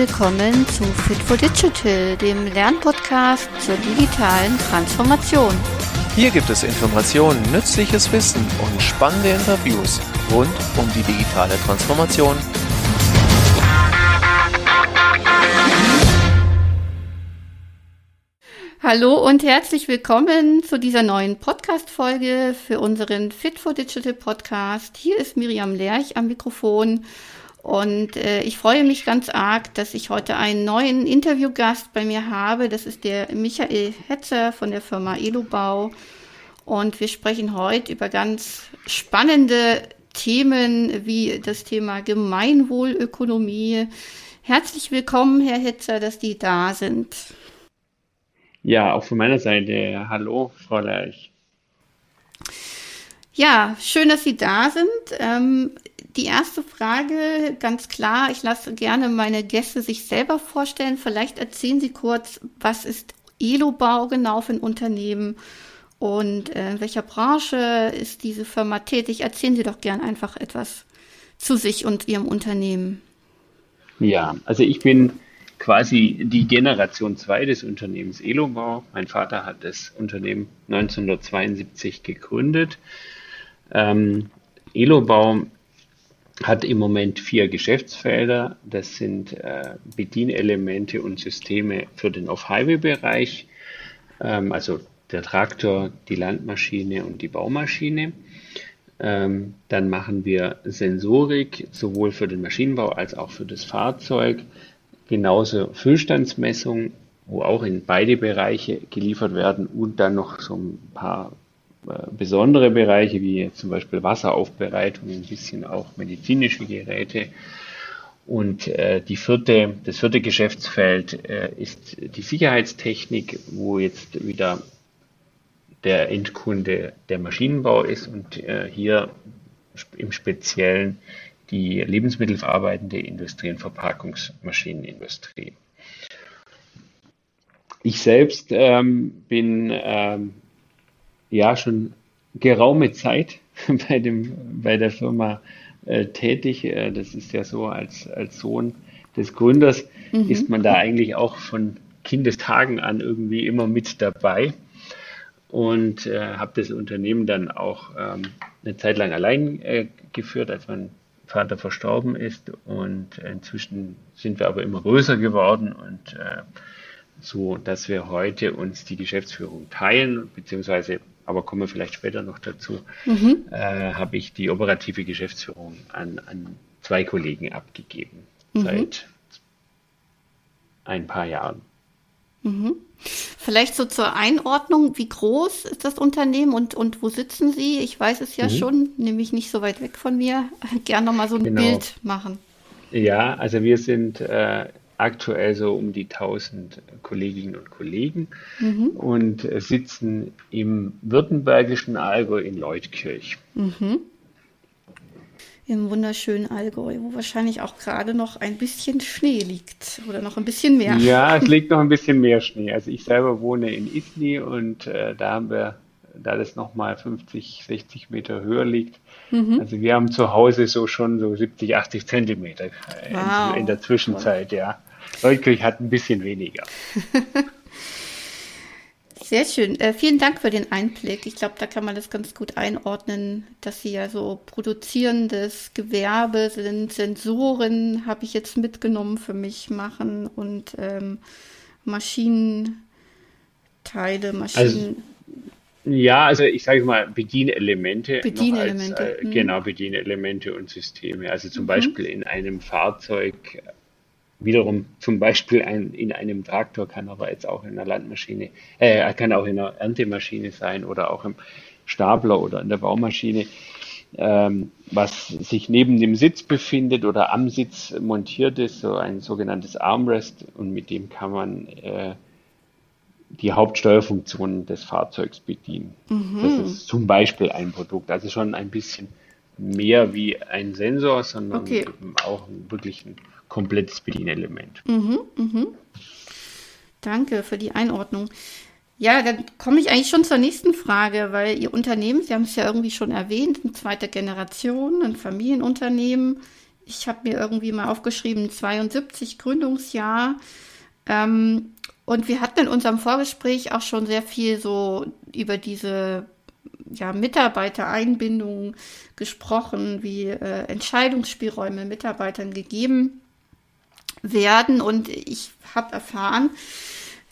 willkommen zu Fit for Digital, dem Lernpodcast zur digitalen Transformation. Hier gibt es Informationen, nützliches Wissen und spannende Interviews rund um die digitale Transformation. Hallo und herzlich willkommen zu dieser neuen Podcast-Folge für unseren Fit for Digital Podcast. Hier ist Miriam Lerch am Mikrofon und äh, ich freue mich ganz arg, dass ich heute einen neuen Interviewgast bei mir habe. Das ist der Michael Hetzer von der Firma Elobau. Und wir sprechen heute über ganz spannende Themen wie das Thema Gemeinwohlökonomie. Herzlich willkommen, Herr Hetzer, dass die da sind. Ja, auch von meiner Seite. Hallo, Frau Lerch. Ja, schön, dass Sie da sind. Ähm, die erste Frage, ganz klar, ich lasse gerne meine Gäste sich selber vorstellen. Vielleicht erzählen Sie kurz, was ist Elobau genau für ein Unternehmen und äh, in welcher Branche ist diese Firma tätig? Erzählen Sie doch gern einfach etwas zu sich und Ihrem Unternehmen. Ja, also ich bin quasi die Generation 2 des Unternehmens Elobau. Mein Vater hat das Unternehmen 1972 gegründet. Ähm, Elobau hat im Moment vier Geschäftsfelder. Das sind äh, Bedienelemente und Systeme für den Off-Highway-Bereich, ähm, also der Traktor, die Landmaschine und die Baumaschine. Ähm, dann machen wir Sensorik sowohl für den Maschinenbau als auch für das Fahrzeug. Genauso Füllstandsmessung, wo auch in beide Bereiche geliefert werden und dann noch so ein paar besondere Bereiche wie zum Beispiel Wasseraufbereitung, ein bisschen auch medizinische Geräte. Und äh, die vierte, das vierte Geschäftsfeld äh, ist die Sicherheitstechnik, wo jetzt wieder der Endkunde der Maschinenbau ist und äh, hier im Speziellen die lebensmittelverarbeitende Industrie und Verpackungsmaschinenindustrie. Ich selbst ähm, bin ähm, ja schon geraume Zeit bei, dem, bei der Firma äh, tätig. Äh, das ist ja so, als, als Sohn des Gründers mhm. ist man da eigentlich auch von Kindestagen an irgendwie immer mit dabei und äh, habe das Unternehmen dann auch ähm, eine Zeit lang allein äh, geführt, als mein Vater verstorben ist und inzwischen sind wir aber immer größer geworden und äh, so, dass wir heute uns die Geschäftsführung teilen, beziehungsweise aber kommen wir vielleicht später noch dazu, mhm. äh, habe ich die operative Geschäftsführung an, an zwei Kollegen abgegeben mhm. seit ein paar Jahren. Mhm. Vielleicht so zur Einordnung, wie groß ist das Unternehmen und, und wo sitzen Sie? Ich weiß es ja mhm. schon, nämlich nicht so weit weg von mir. Gern nochmal so ein genau. Bild machen. Ja, also wir sind äh, aktuell so um die 1000 Kolleginnen und Kollegen mhm. und sitzen im württembergischen Allgäu in Leutkirch. Mhm. Im wunderschönen Allgäu, wo wahrscheinlich auch gerade noch ein bisschen Schnee liegt oder noch ein bisschen mehr. Ja, es liegt noch ein bisschen mehr Schnee. Also ich selber wohne in Isny und äh, da haben wir, da das nochmal 50, 60 Meter höher liegt, Mhm. Also wir haben zu Hause so schon so 70, 80 Zentimeter wow. in, in, der Zwischenzeit, ja. Leutkirch hat ein bisschen weniger. Sehr schön. Äh, vielen Dank für den Einblick. Ich glaube, da kann man das ganz gut einordnen, dass Sie ja so produzierendes Gewerbe sind, Sensoren habe ich jetzt mitgenommen für mich machen und ähm, Maschinenteile, Maschinen. Also, ja, also ich sage mal Bedienelemente. Bedienelemente. Als, äh, mhm. Genau, Bedienelemente und Systeme. Also zum mhm. Beispiel in einem Fahrzeug wiederum zum Beispiel ein, in einem Traktor, kann aber jetzt auch in einer Landmaschine, äh, kann auch in einer Erntemaschine sein oder auch im Stapler oder in der Baumaschine, ähm, was sich neben dem Sitz befindet oder am Sitz montiert ist, so ein sogenanntes Armrest und mit dem kann man äh, die Hauptsteuerfunktionen des Fahrzeugs bedienen. Mhm. Das ist zum Beispiel ein Produkt, also schon ein bisschen mehr wie ein Sensor, sondern okay. auch wirklich ein komplettes Bedienelement. Mhm, mhm. Danke für die Einordnung. Ja, dann komme ich eigentlich schon zur nächsten Frage, weil Ihr Unternehmen, Sie haben es ja irgendwie schon erwähnt, eine zweite Generation, ein Familienunternehmen. ich habe mir irgendwie mal aufgeschrieben, 72 Gründungsjahr. Ähm, und wir hatten in unserem Vorgespräch auch schon sehr viel so über diese ja, Mitarbeitereinbindung gesprochen, wie äh, Entscheidungsspielräume Mitarbeitern gegeben werden. Und ich habe erfahren,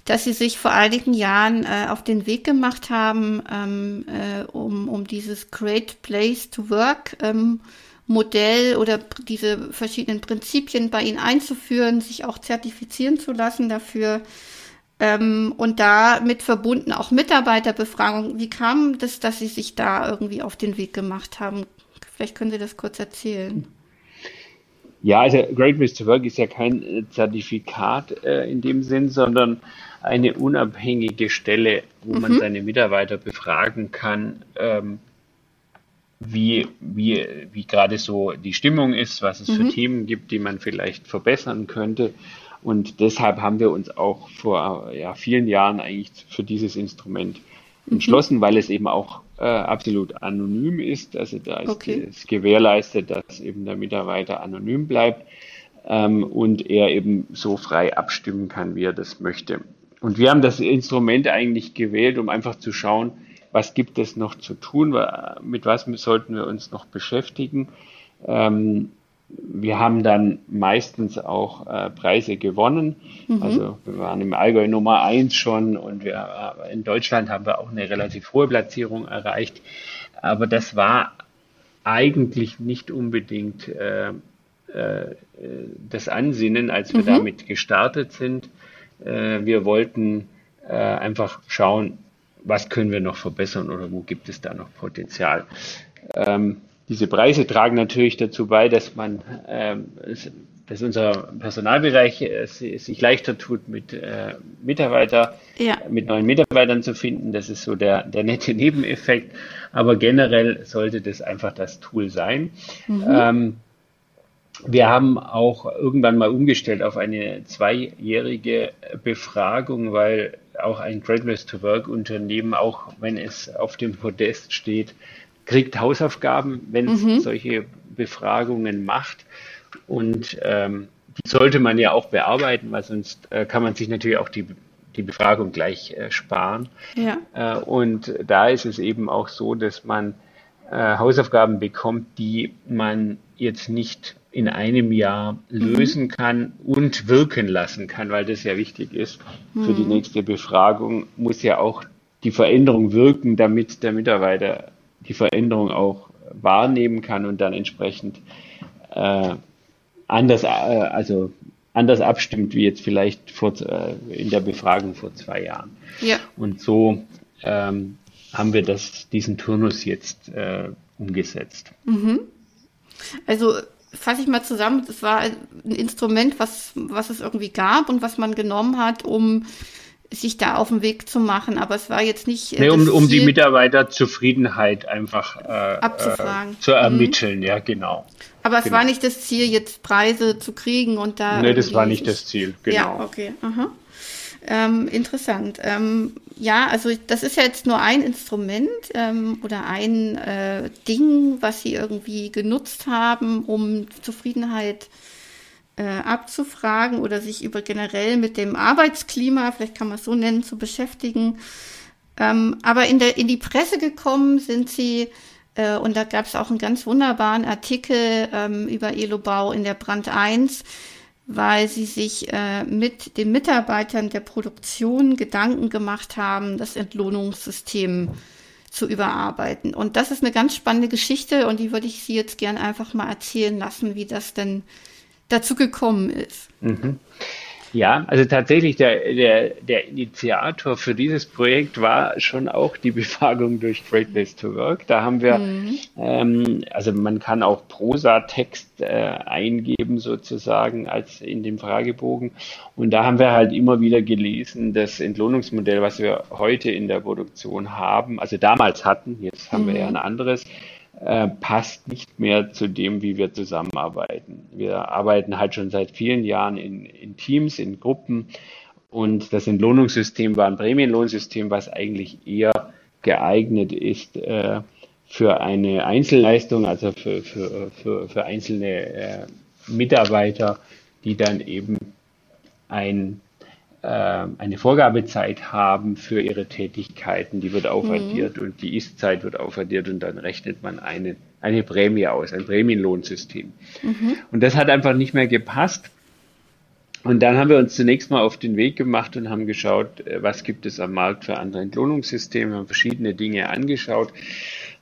dass sie sich vor einigen Jahren äh, auf den Weg gemacht haben, ähm, äh, um, um dieses Great Place to Work ähm, Modell oder diese verschiedenen Prinzipien bei ihnen einzuführen, sich auch zertifizieren zu lassen dafür. Ähm, und damit verbunden auch Mitarbeiterbefragung. Wie kam das, dass Sie sich da irgendwie auf den Weg gemacht haben? Vielleicht können Sie das kurz erzählen. Ja, also Great Place to Work ist ja kein Zertifikat äh, in dem Sinn, sondern eine unabhängige Stelle, wo mhm. man seine Mitarbeiter befragen kann, ähm, wie, wie, wie gerade so die Stimmung ist, was es mhm. für Themen gibt, die man vielleicht verbessern könnte. Und deshalb haben wir uns auch vor ja, vielen Jahren eigentlich für dieses Instrument. Entschlossen, mhm. weil es eben auch äh, absolut anonym ist. Also da ist okay. es gewährleistet, dass eben der Mitarbeiter anonym bleibt ähm, und er eben so frei abstimmen kann, wie er das möchte. Und wir haben das Instrument eigentlich gewählt, um einfach zu schauen, was gibt es noch zu tun, mit was sollten wir uns noch beschäftigen. Ähm, wir haben dann meistens auch äh, Preise gewonnen. Mhm. Also wir waren im Allgäu Nummer eins schon und wir, äh, in Deutschland haben wir auch eine relativ hohe Platzierung erreicht. Aber das war eigentlich nicht unbedingt äh, äh, das Ansinnen, als wir mhm. damit gestartet sind. Äh, wir wollten äh, einfach schauen, was können wir noch verbessern oder wo gibt es da noch Potenzial. Ähm, diese Preise tragen natürlich dazu bei, dass man, ähm, dass unser Personalbereich äh, sich leichter tut, mit äh, Mitarbeiter, ja. mit neuen Mitarbeitern zu finden. Das ist so der, der nette Nebeneffekt. Aber generell sollte das einfach das Tool sein. Mhm. Ähm, wir haben auch irgendwann mal umgestellt auf eine zweijährige Befragung, weil auch ein Great to Work Unternehmen, auch wenn es auf dem Podest steht, kriegt Hausaufgaben, wenn es mhm. solche Befragungen macht. Und ähm, die sollte man ja auch bearbeiten, weil sonst äh, kann man sich natürlich auch die, die Befragung gleich äh, sparen. Ja. Äh, und da ist es eben auch so, dass man äh, Hausaufgaben bekommt, die man jetzt nicht in einem Jahr lösen mhm. kann und wirken lassen kann, weil das ja wichtig ist mhm. für die mhm. nächste Befragung, muss ja auch die Veränderung wirken, damit der Mitarbeiter die Veränderung auch wahrnehmen kann und dann entsprechend äh, anders, äh, also anders abstimmt wie jetzt vielleicht vor, äh, in der Befragung vor zwei Jahren. Ja. Und so ähm, haben wir das, diesen Turnus jetzt äh, umgesetzt. Mhm. Also fasse ich mal zusammen, es war ein Instrument, was, was es irgendwie gab und was man genommen hat, um sich da auf den Weg zu machen, aber es war jetzt nicht. Äh, nee, um, um die Mitarbeiterzufriedenheit einfach äh, abzufragen. Äh, zu ermitteln, mhm. ja, genau. Aber es genau. war nicht das Ziel, jetzt Preise zu kriegen und da. Nee, das war nicht das Ziel, genau. Ja, okay. Aha. Ähm, interessant. Ähm, ja, also das ist ja jetzt nur ein Instrument ähm, oder ein äh, Ding, was Sie irgendwie genutzt haben, um Zufriedenheit äh, abzufragen oder sich über generell mit dem Arbeitsklima, vielleicht kann man es so nennen, zu beschäftigen. Ähm, aber in, der, in die Presse gekommen sind Sie äh, und da gab es auch einen ganz wunderbaren Artikel ähm, über Elobau in der Brand 1 weil sie sich äh, mit den Mitarbeitern der Produktion Gedanken gemacht haben, das Entlohnungssystem zu überarbeiten. Und das ist eine ganz spannende Geschichte und die würde ich Sie jetzt gern einfach mal erzählen lassen, wie das denn dazu gekommen ist. Mhm. Ja, also tatsächlich der, der, der Initiator für dieses Projekt war schon auch die Befragung durch Great Place to Work. Da haben wir, mhm. ähm, also man kann auch Prosa-Text äh, eingeben sozusagen als in dem Fragebogen. Und da haben wir halt immer wieder gelesen, das Entlohnungsmodell, was wir heute in der Produktion haben, also damals hatten, jetzt haben mhm. wir ja mhm. ein anderes, äh, passt nicht mehr zu dem, wie wir zusammenarbeiten. Wir arbeiten halt schon seit vielen Jahren in, in Teams, in Gruppen und das Entlohnungssystem war ein Prämienlohnsystem, was eigentlich eher geeignet ist äh, für eine Einzelleistung, also für, für, für, für einzelne äh, Mitarbeiter, die dann eben ein, eine Vorgabezeit haben für ihre Tätigkeiten, die wird aufaddiert mhm. und die Ist-Zeit wird aufaddiert und dann rechnet man eine, eine Prämie aus, ein Prämienlohnsystem. Mhm. Und das hat einfach nicht mehr gepasst. Und dann haben wir uns zunächst mal auf den Weg gemacht und haben geschaut, äh, was gibt es am Markt für andere Entlohnungssysteme, haben verschiedene Dinge angeschaut.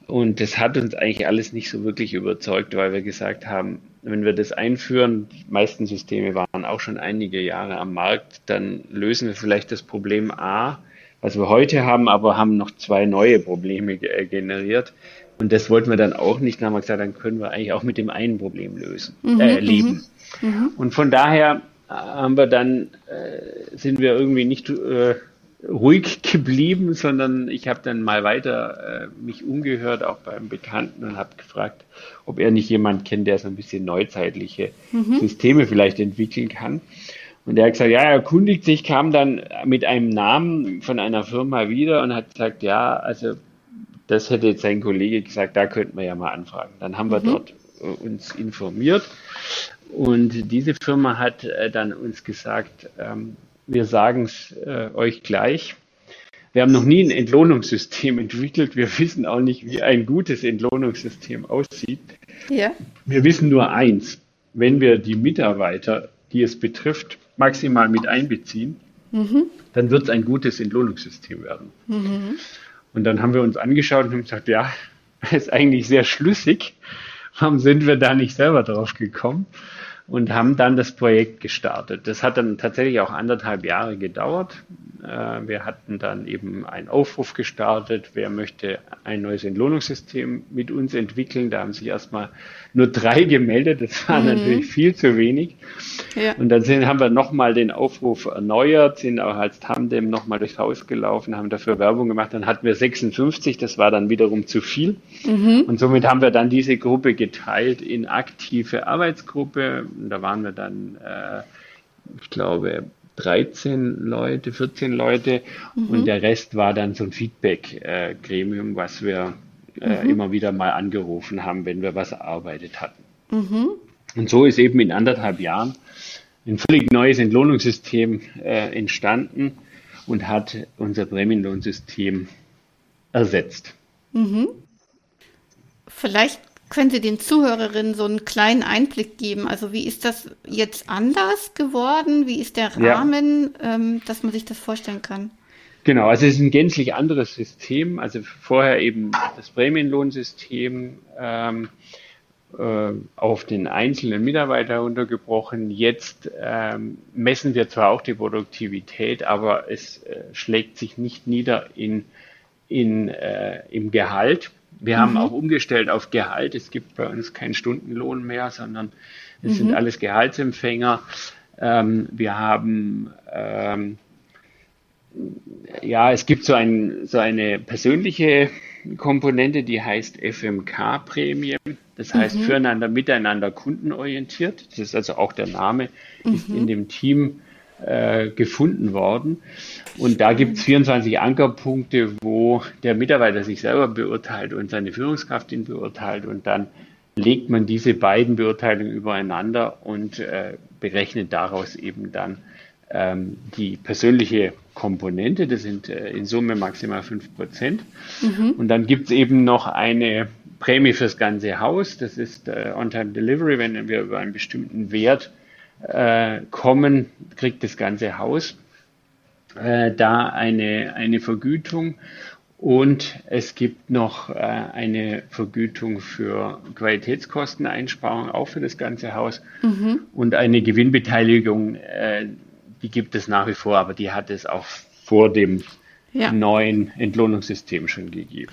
Und das hat uns eigentlich alles nicht so wirklich überzeugt, weil wir gesagt haben, wenn wir das einführen, die meisten Systeme waren auch schon einige Jahre am Markt, dann lösen wir vielleicht das Problem A, was wir heute haben, aber haben noch zwei neue Probleme äh, generiert. Und das wollten wir dann auch nicht. Dann haben wir gesagt, dann können wir eigentlich auch mit dem einen Problem lösen, mhm, äh, leben. Mhm, mhm. Und von daher haben wir dann, äh, sind wir irgendwie nicht äh, ruhig geblieben, sondern ich habe dann mal weiter äh, mich umgehört, auch beim Bekannten und habe gefragt, ob er nicht jemand kennt, der so ein bisschen neuzeitliche mhm. Systeme vielleicht entwickeln kann. Und er hat gesagt, ja, er erkundigt sich, kam dann mit einem Namen von einer Firma wieder und hat gesagt, ja, also das hätte jetzt sein Kollege gesagt, da könnten wir ja mal anfragen. Dann haben wir mhm. dort äh, uns informiert und diese Firma hat äh, dann uns gesagt, ähm, wir sagen es äh, euch gleich. Wir haben noch nie ein Entlohnungssystem entwickelt. Wir wissen auch nicht, wie ein gutes Entlohnungssystem aussieht. Ja. Wir wissen nur eins. Wenn wir die Mitarbeiter, die es betrifft, maximal mit einbeziehen, mhm. dann wird es ein gutes Entlohnungssystem werden. Mhm. Und dann haben wir uns angeschaut und haben gesagt, ja, ist eigentlich sehr schlüssig. Warum sind wir da nicht selber drauf gekommen? Und haben dann das Projekt gestartet. Das hat dann tatsächlich auch anderthalb Jahre gedauert. Äh, wir hatten dann eben einen Aufruf gestartet, wer möchte ein neues Entlohnungssystem mit uns entwickeln. Da haben sich erstmal nur drei gemeldet, das war mhm. natürlich viel zu wenig. Ja. Und dann sind, haben wir nochmal den Aufruf erneuert, sind auch als Tandem nochmal durchs Haus gelaufen, haben dafür Werbung gemacht. Dann hatten wir 56, das war dann wiederum zu viel. Mhm. Und somit haben wir dann diese Gruppe geteilt in aktive Arbeitsgruppe. Und da waren wir dann, äh, ich glaube, 13 Leute, 14 Leute mhm. und der Rest war dann so ein Feedback-Gremium, was wir äh, mhm. immer wieder mal angerufen haben, wenn wir was erarbeitet hatten. Mhm. Und so ist eben in anderthalb Jahren ein völlig neues Entlohnungssystem äh, entstanden und hat unser Prämienlohnsystem ersetzt. Mhm. Vielleicht können Sie den Zuhörerinnen so einen kleinen Einblick geben? Also wie ist das jetzt anders geworden? Wie ist der Rahmen, ja. ähm, dass man sich das vorstellen kann? Genau, also es ist ein gänzlich anderes System. Also vorher eben das Prämienlohnsystem ähm, äh, auf den einzelnen Mitarbeiter untergebrochen. Jetzt ähm, messen wir zwar auch die Produktivität, aber es äh, schlägt sich nicht nieder in, in, äh, im Gehalt wir mhm. haben auch umgestellt auf Gehalt. Es gibt bei uns keinen Stundenlohn mehr, sondern es mhm. sind alles Gehaltsempfänger. Ähm, wir haben ähm, ja, es gibt so, ein, so eine persönliche Komponente, die heißt FMK-Prämie. Das heißt mhm. füreinander, miteinander kundenorientiert. Das ist also auch der Name, ist in mhm. dem Team äh, gefunden worden. Und da gibt es 24 Ankerpunkte, wo der Mitarbeiter sich selber beurteilt und seine Führungskraft ihn beurteilt und dann legt man diese beiden Beurteilungen übereinander und äh, berechnet daraus eben dann ähm, die persönliche Komponente. Das sind äh, in Summe maximal 5 Prozent. Mhm. Und dann gibt es eben noch eine Prämie fürs ganze Haus. Das ist äh, On-Time Delivery, wenn wir über einen bestimmten Wert äh, kommen, kriegt das ganze Haus äh, da eine, eine Vergütung. Und es gibt noch äh, eine Vergütung für Qualitätskosteneinsparung, auch für das ganze Haus. Mhm. Und eine Gewinnbeteiligung, äh, die gibt es nach wie vor, aber die hat es auch vor dem ja. neuen Entlohnungssystem schon gegeben.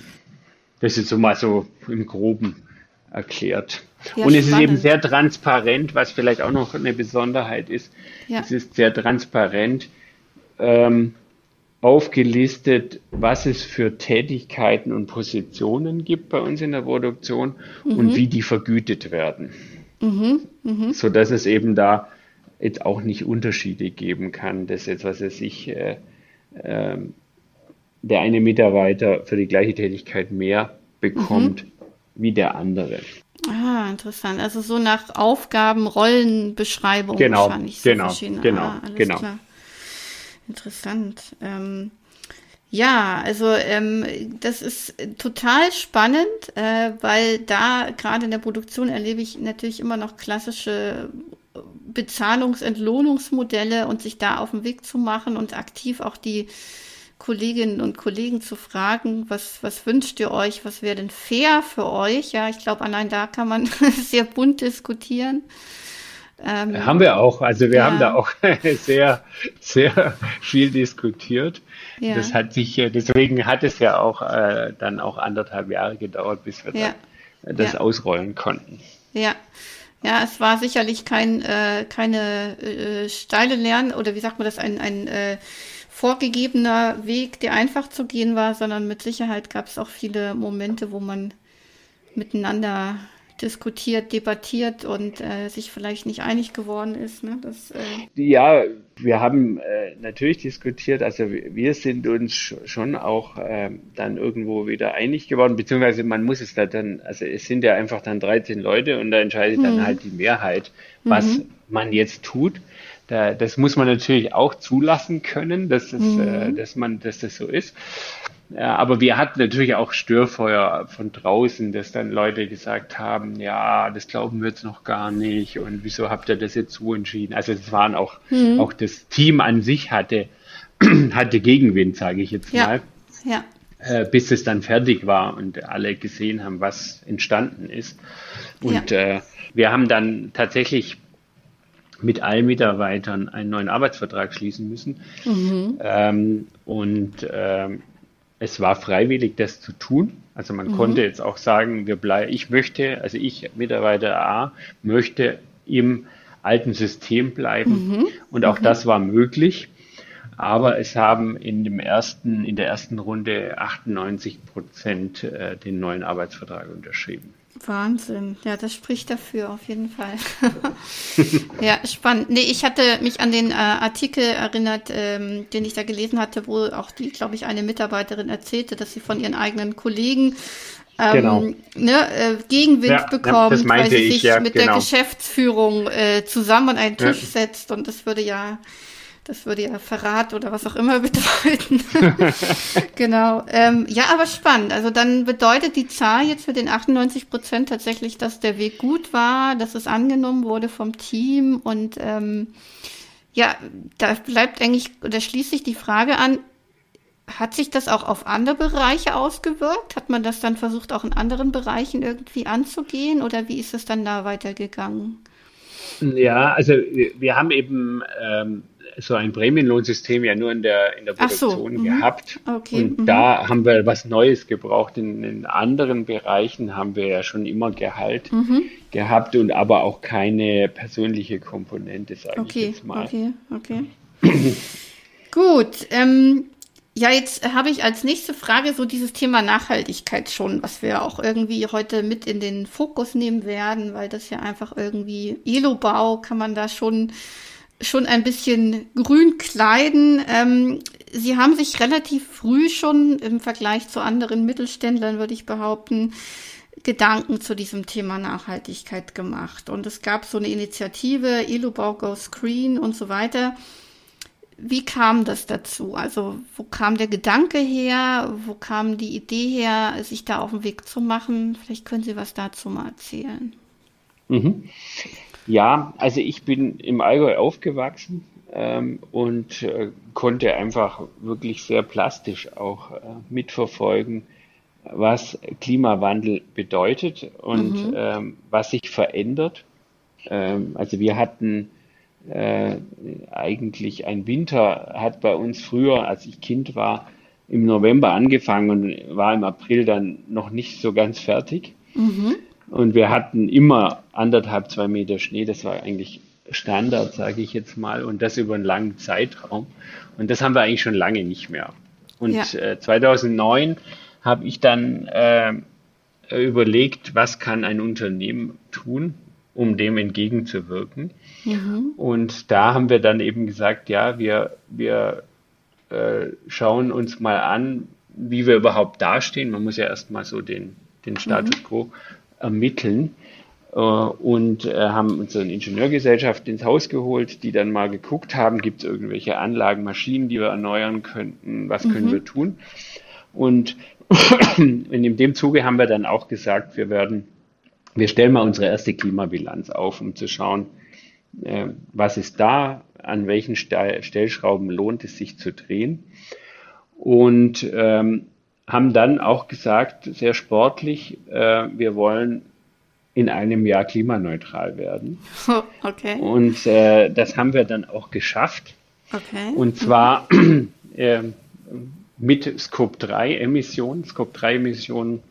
Das ist so mal so im Groben erklärt. Ja, und es spannend. ist eben sehr transparent, was vielleicht auch noch eine Besonderheit ist. Ja. Es ist sehr transparent ähm, aufgelistet, was es für Tätigkeiten und Positionen gibt bei uns in der Produktion mhm. und wie die vergütet werden. Mhm. Mhm. So dass es eben da jetzt auch nicht Unterschiede geben kann, dass jetzt, was er sich äh, äh, der eine Mitarbeiter für die gleiche Tätigkeit mehr bekommt mhm. wie der andere. Ah, interessant. Also so nach Aufgaben, Rollenbeschreibung genau, wahrscheinlich. So genau, verschiedene. genau, ah, genau. Klar. Interessant. Ähm, ja, also ähm, das ist total spannend, äh, weil da gerade in der Produktion erlebe ich natürlich immer noch klassische Bezahlungs-, Entlohnungsmodelle und sich da auf den Weg zu machen und aktiv auch die Kolleginnen und Kollegen zu fragen, was, was wünscht ihr euch, was wäre denn fair für euch? Ja, ich glaube, allein da kann man sehr bunt diskutieren. Ähm, haben wir auch. Also wir ja. haben da auch sehr, sehr viel diskutiert. Ja. Das hat sich, äh, deswegen hat es ja auch äh, dann auch anderthalb Jahre gedauert, bis wir ja. das ausrollen konnten. Ja. Ja, es war sicherlich kein, äh, keine äh, steile Lern- oder wie sagt man das, ein, ein äh, vorgegebener Weg, der einfach zu gehen war, sondern mit Sicherheit gab es auch viele Momente, wo man miteinander diskutiert, debattiert und äh, sich vielleicht nicht einig geworden ist. Ne? Das, äh ja, wir haben äh, natürlich diskutiert, also wir sind uns schon auch äh, dann irgendwo wieder einig geworden, beziehungsweise man muss es da dann, also es sind ja einfach dann 13 Leute und da entscheidet hm. dann halt die Mehrheit, was mhm. man jetzt tut. Da, das muss man natürlich auch zulassen können, dass, das, mhm. äh, dass man, dass das so ist. Ja, aber wir hatten natürlich auch Störfeuer von draußen, dass dann Leute gesagt haben, ja, das glauben wir jetzt noch gar nicht und wieso habt ihr das jetzt so entschieden? Also es waren auch, mhm. auch das Team an sich hatte, hatte Gegenwind, sage ich jetzt ja. mal. Ja. Äh, bis es dann fertig war und alle gesehen haben, was entstanden ist. Und ja. äh, wir haben dann tatsächlich mit allen Mitarbeitern einen neuen Arbeitsvertrag schließen müssen. Mhm. Ähm, und ähm, es war freiwillig, das zu tun. Also man mhm. konnte jetzt auch sagen, wir bleiben, ich möchte, also ich, Mitarbeiter A, möchte im alten System bleiben. Mhm. Und auch mhm. das war möglich. Aber es haben in dem ersten, in der ersten Runde 98 Prozent äh, den neuen Arbeitsvertrag unterschrieben. Wahnsinn. Ja, das spricht dafür auf jeden Fall. ja, spannend. Nee, ich hatte mich an den äh, Artikel erinnert, ähm, den ich da gelesen hatte, wo auch die, glaube ich, eine Mitarbeiterin erzählte, dass sie von ihren eigenen Kollegen ähm, genau. ne, äh, Gegenwind ja, bekommt, ja, weil sie ich, sich ja, mit genau. der Geschäftsführung äh, zusammen an einen Tisch setzt und das würde ja das würde ja Verrat oder was auch immer bedeuten. genau. Ähm, ja, aber spannend. Also dann bedeutet die Zahl jetzt für den 98 Prozent tatsächlich, dass der Weg gut war, dass es angenommen wurde vom Team und ähm, ja, da bleibt eigentlich oder schließt sich die Frage an, hat sich das auch auf andere Bereiche ausgewirkt? Hat man das dann versucht, auch in anderen Bereichen irgendwie anzugehen oder wie ist es dann da weitergegangen? Ja, also wir haben eben ähm, so ein Prämienlohnsystem ja nur in der, in der Produktion so, mhm. gehabt. Okay, und mhm. da haben wir was Neues gebraucht. In, in, anderen Bereichen haben wir ja schon immer Gehalt mhm. gehabt und aber auch keine persönliche Komponente, sage okay, ich jetzt mal. Okay, okay. Gut. Ähm, ja, jetzt habe ich als nächste Frage so dieses Thema Nachhaltigkeit schon, was wir auch irgendwie heute mit in den Fokus nehmen werden, weil das ja einfach irgendwie Elobau kann man da schon schon ein bisschen grün kleiden. Ähm, sie haben sich relativ früh schon im Vergleich zu anderen Mittelständlern, würde ich behaupten, Gedanken zu diesem Thema Nachhaltigkeit gemacht. Und es gab so eine Initiative, Elubau Goes Green und so weiter. Wie kam das dazu? Also wo kam der Gedanke her? Wo kam die Idee her, sich da auf den Weg zu machen? Vielleicht können Sie was dazu mal erzählen. Mhm. Ja, also ich bin im Allgäu aufgewachsen ähm, und äh, konnte einfach wirklich sehr plastisch auch äh, mitverfolgen, was Klimawandel bedeutet und mhm. ähm, was sich verändert. Ähm, also wir hatten äh, eigentlich ein Winter, hat bei uns früher, als ich Kind war, im November angefangen und war im April dann noch nicht so ganz fertig. Mhm. Und wir hatten immer anderthalb, zwei Meter Schnee. Das war eigentlich Standard, sage ich jetzt mal. Und das über einen langen Zeitraum. Und das haben wir eigentlich schon lange nicht mehr. Und ja. äh, 2009 habe ich dann äh, überlegt, was kann ein Unternehmen tun, um dem entgegenzuwirken. Mhm. Und da haben wir dann eben gesagt, ja, wir, wir äh, schauen uns mal an, wie wir überhaupt dastehen. Man muss ja erstmal so den, den Status mhm. quo ermitteln äh, und äh, haben unsere Ingenieurgesellschaft ins Haus geholt, die dann mal geguckt haben, gibt es irgendwelche Anlagen, Maschinen, die wir erneuern könnten, was können mhm. wir tun. Und in dem Zuge haben wir dann auch gesagt, wir werden, wir stellen mal unsere erste Klimabilanz auf, um zu schauen, äh, was ist da, an welchen Stellschrauben lohnt es sich zu drehen. Und ähm, haben dann auch gesagt, sehr sportlich, äh, wir wollen in einem Jahr klimaneutral werden. Okay. Und äh, das haben wir dann auch geschafft. Okay. Und zwar mhm. äh, mit Scope 3 Emissionen. Scope 3 Emissionen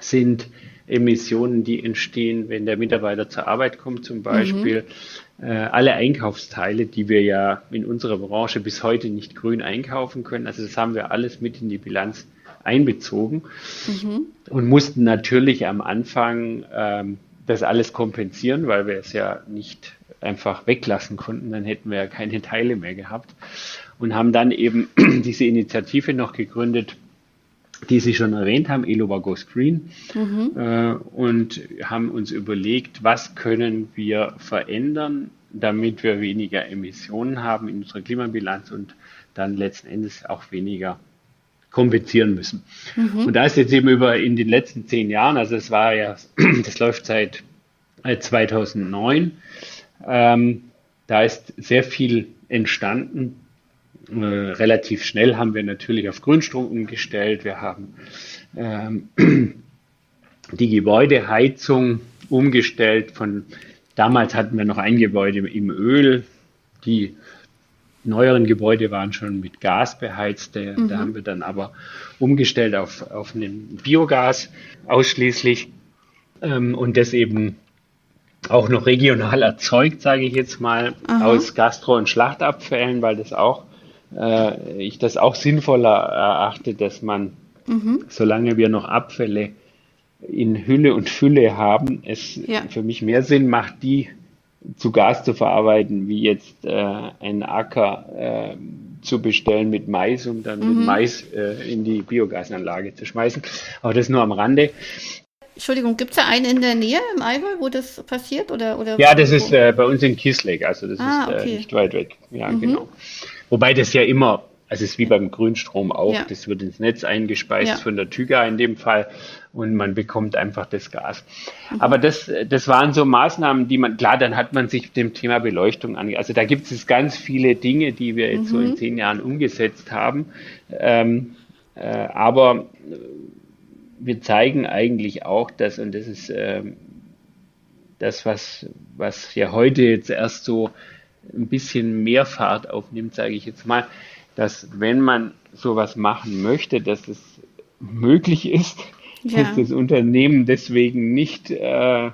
sind Emissionen, die entstehen, wenn der Mitarbeiter zur Arbeit kommt, zum Beispiel. Mhm. Äh, alle Einkaufsteile, die wir ja in unserer Branche bis heute nicht grün einkaufen können. Also das haben wir alles mit in die Bilanz einbezogen mhm. und mussten natürlich am Anfang ähm, das alles kompensieren, weil wir es ja nicht einfach weglassen konnten, dann hätten wir ja keine Teile mehr gehabt und haben dann eben diese Initiative noch gegründet, die Sie schon erwähnt haben, Eloba Goes Green, mhm. äh, und haben uns überlegt, was können wir verändern, damit wir weniger Emissionen haben in unserer Klimabilanz und dann letzten Endes auch weniger kompensieren müssen. Mhm. Und da ist jetzt eben über in den letzten zehn Jahren, also es war ja, das läuft seit 2009, ähm, da ist sehr viel entstanden äh, relativ schnell haben wir natürlich auf Grünstrom umgestellt. Wir haben ähm, die Gebäudeheizung umgestellt. Von damals hatten wir noch ein Gebäude im Öl. Die neueren Gebäude waren schon mit Gas beheizt. Mhm. Da haben wir dann aber umgestellt auf, auf einen Biogas ausschließlich ähm, und das eben auch noch regional erzeugt, sage ich jetzt mal, Aha. aus Gastro- und Schlachtabfällen, weil das auch äh, ich das auch sinnvoller erachte, dass man, mhm. solange wir noch Abfälle in Hülle und Fülle haben, es ja. für mich mehr Sinn macht, die zu Gas zu verarbeiten, wie jetzt äh, einen Acker äh, zu bestellen mit Mais, um dann mhm. mit Mais äh, in die Biogasanlage zu schmeißen. Aber das nur am Rande. Entschuldigung, gibt es da einen in der Nähe im Allgäu, wo das passiert? Oder, oder ja, das wo? ist äh, bei uns in Kisleck, also das ah, ist äh, okay. nicht weit weg. Ja, mhm. genau. Wobei das ja immer, also es ist wie beim Grünstrom auch, ja. das wird ins Netz eingespeist ja. von der Tüga in dem Fall und man bekommt einfach das Gas. Mhm. Aber das, das waren so Maßnahmen, die man, klar, dann hat man sich dem Thema Beleuchtung ange, also da gibt es ganz viele Dinge, die wir jetzt mhm. so in mhm. zehn Jahren umgesetzt haben. Ähm, äh, aber wir zeigen eigentlich auch, dass, und das ist äh, das, was, was ja heute jetzt erst so ein bisschen mehr Fahrt aufnimmt, sage ich jetzt mal, dass wenn man sowas machen möchte, dass es möglich ist, ja. dass das Unternehmen deswegen nicht, äh,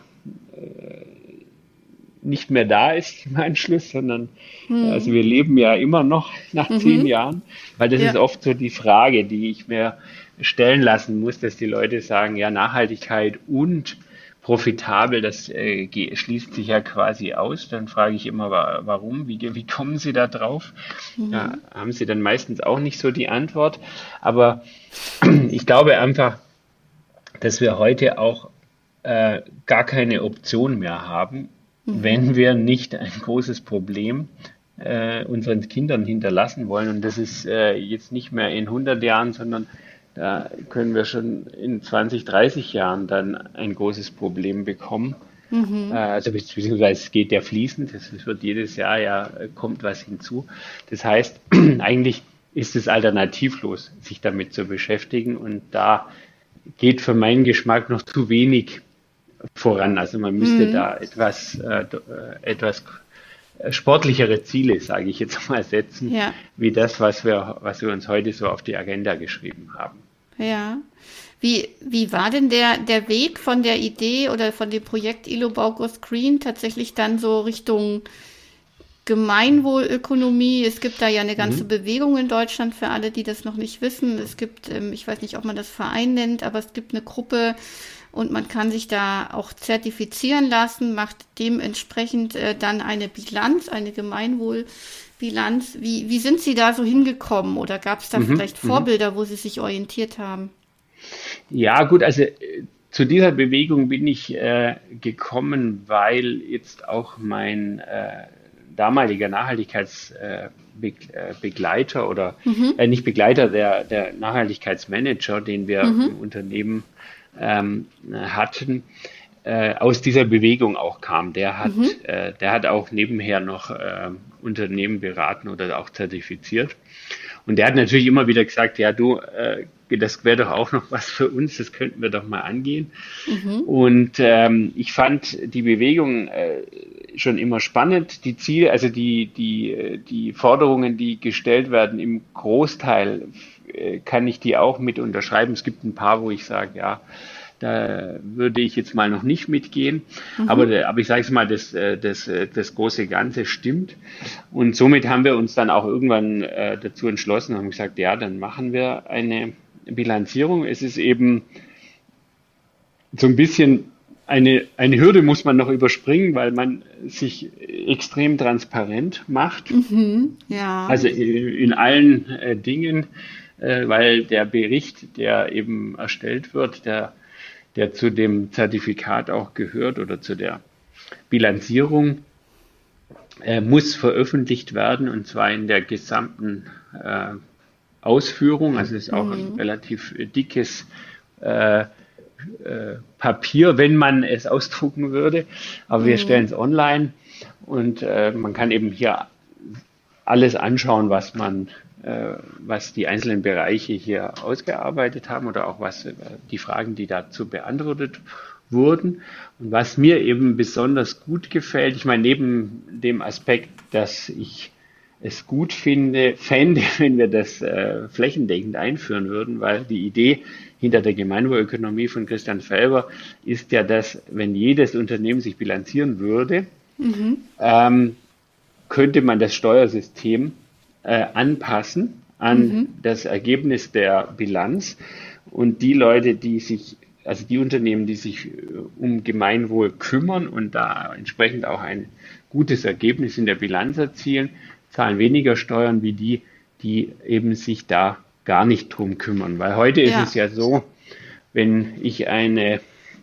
nicht mehr da ist im Anschluss, sondern mhm. also wir leben ja immer noch nach mhm. zehn Jahren, weil das ja. ist oft so die Frage, die ich mir stellen lassen muss, dass die Leute sagen, ja, Nachhaltigkeit und profitabel, das äh, schließt sich ja quasi aus. Dann frage ich immer, warum, wie, wie kommen Sie da drauf? Mhm. Ja, haben Sie dann meistens auch nicht so die Antwort. Aber ich glaube einfach, dass wir heute auch äh, gar keine Option mehr haben, mhm. wenn wir nicht ein großes Problem äh, unseren Kindern hinterlassen wollen. Und das ist äh, jetzt nicht mehr in 100 Jahren, sondern da können wir schon in 20, 30 Jahren dann ein großes Problem bekommen. Mhm. Äh, also beziehungsweise es geht ja fließend, es wird jedes Jahr ja kommt was hinzu. Das heißt, eigentlich ist es alternativlos, sich damit zu beschäftigen und da geht für meinen Geschmack noch zu wenig voran. Also man müsste mhm. da etwas, äh, etwas sportlichere Ziele, sage ich jetzt mal, setzen, ja. wie das, was wir, was wir uns heute so auf die Agenda geschrieben haben. Ja. Wie, wie war denn der, der Weg von der Idee oder von dem Projekt Ilo Baugus Green tatsächlich dann so Richtung Gemeinwohlökonomie? Es gibt da ja eine ganze mhm. Bewegung in Deutschland für alle, die das noch nicht wissen. Es gibt, ähm, ich weiß nicht, ob man das Verein nennt, aber es gibt eine Gruppe, und man kann sich da auch zertifizieren lassen, macht dementsprechend äh, dann eine Bilanz, eine Gemeinwohlbilanz. Wie, wie sind Sie da so hingekommen oder gab es da mhm, vielleicht mhm. Vorbilder, wo Sie sich orientiert haben? Ja, gut, also zu dieser Bewegung bin ich äh, gekommen, weil jetzt auch mein äh, damaliger Nachhaltigkeitsbegleiter äh, oder mhm. äh, nicht Begleiter, der, der Nachhaltigkeitsmanager, den wir mhm. im Unternehmen ähm, hatten, äh, aus dieser Bewegung auch kam. Der hat, mhm. äh, der hat auch nebenher noch äh, Unternehmen beraten oder auch zertifiziert. Und der hat natürlich immer wieder gesagt, ja, du, äh, das wäre doch auch noch was für uns, das könnten wir doch mal angehen. Mhm. Und ähm, ich fand die Bewegung äh, schon immer spannend. Die Ziele, also die, die, die Forderungen, die gestellt werden, im Großteil äh, kann ich die auch mit unterschreiben. Es gibt ein paar, wo ich sage, ja, da würde ich jetzt mal noch nicht mitgehen. Mhm. Aber, aber ich sage es mal, das, äh, das, äh, das große Ganze stimmt. Und somit haben wir uns dann auch irgendwann äh, dazu entschlossen und haben gesagt, ja, dann machen wir eine Bilanzierung. Es ist eben so ein bisschen eine, eine Hürde muss man noch überspringen, weil man sich extrem transparent macht. Mhm, ja. Also in, in allen äh, Dingen, äh, weil der Bericht, der eben erstellt wird, der der zu dem Zertifikat auch gehört oder zu der Bilanzierung, äh, muss veröffentlicht werden und zwar in der gesamten äh, Ausführung. Also es ist auch mhm. ein relativ dickes äh, äh, Papier, wenn man es ausdrucken würde. Aber mhm. wir stellen es online und äh, man kann eben hier alles anschauen, was man äh, was die einzelnen Bereiche hier ausgearbeitet haben oder auch was äh, die Fragen, die dazu beantwortet wurden. Und was mir eben besonders gut gefällt, ich meine, neben dem Aspekt, dass ich es gut finde, fände, wenn wir das äh, flächendeckend einführen würden, weil die Idee hinter der Gemeinwohlökonomie von Christian Felber ist ja, dass wenn jedes Unternehmen sich bilanzieren würde, mhm. ähm, könnte man das Steuersystem äh, anpassen an mhm. das Ergebnis der Bilanz. Und die Leute, die sich, also die Unternehmen, die sich äh, um Gemeinwohl kümmern und da entsprechend auch ein gutes Ergebnis in der Bilanz erzielen, zahlen weniger Steuern wie die, die eben sich da gar nicht drum kümmern. Weil heute ja. ist es ja so, wenn ich eine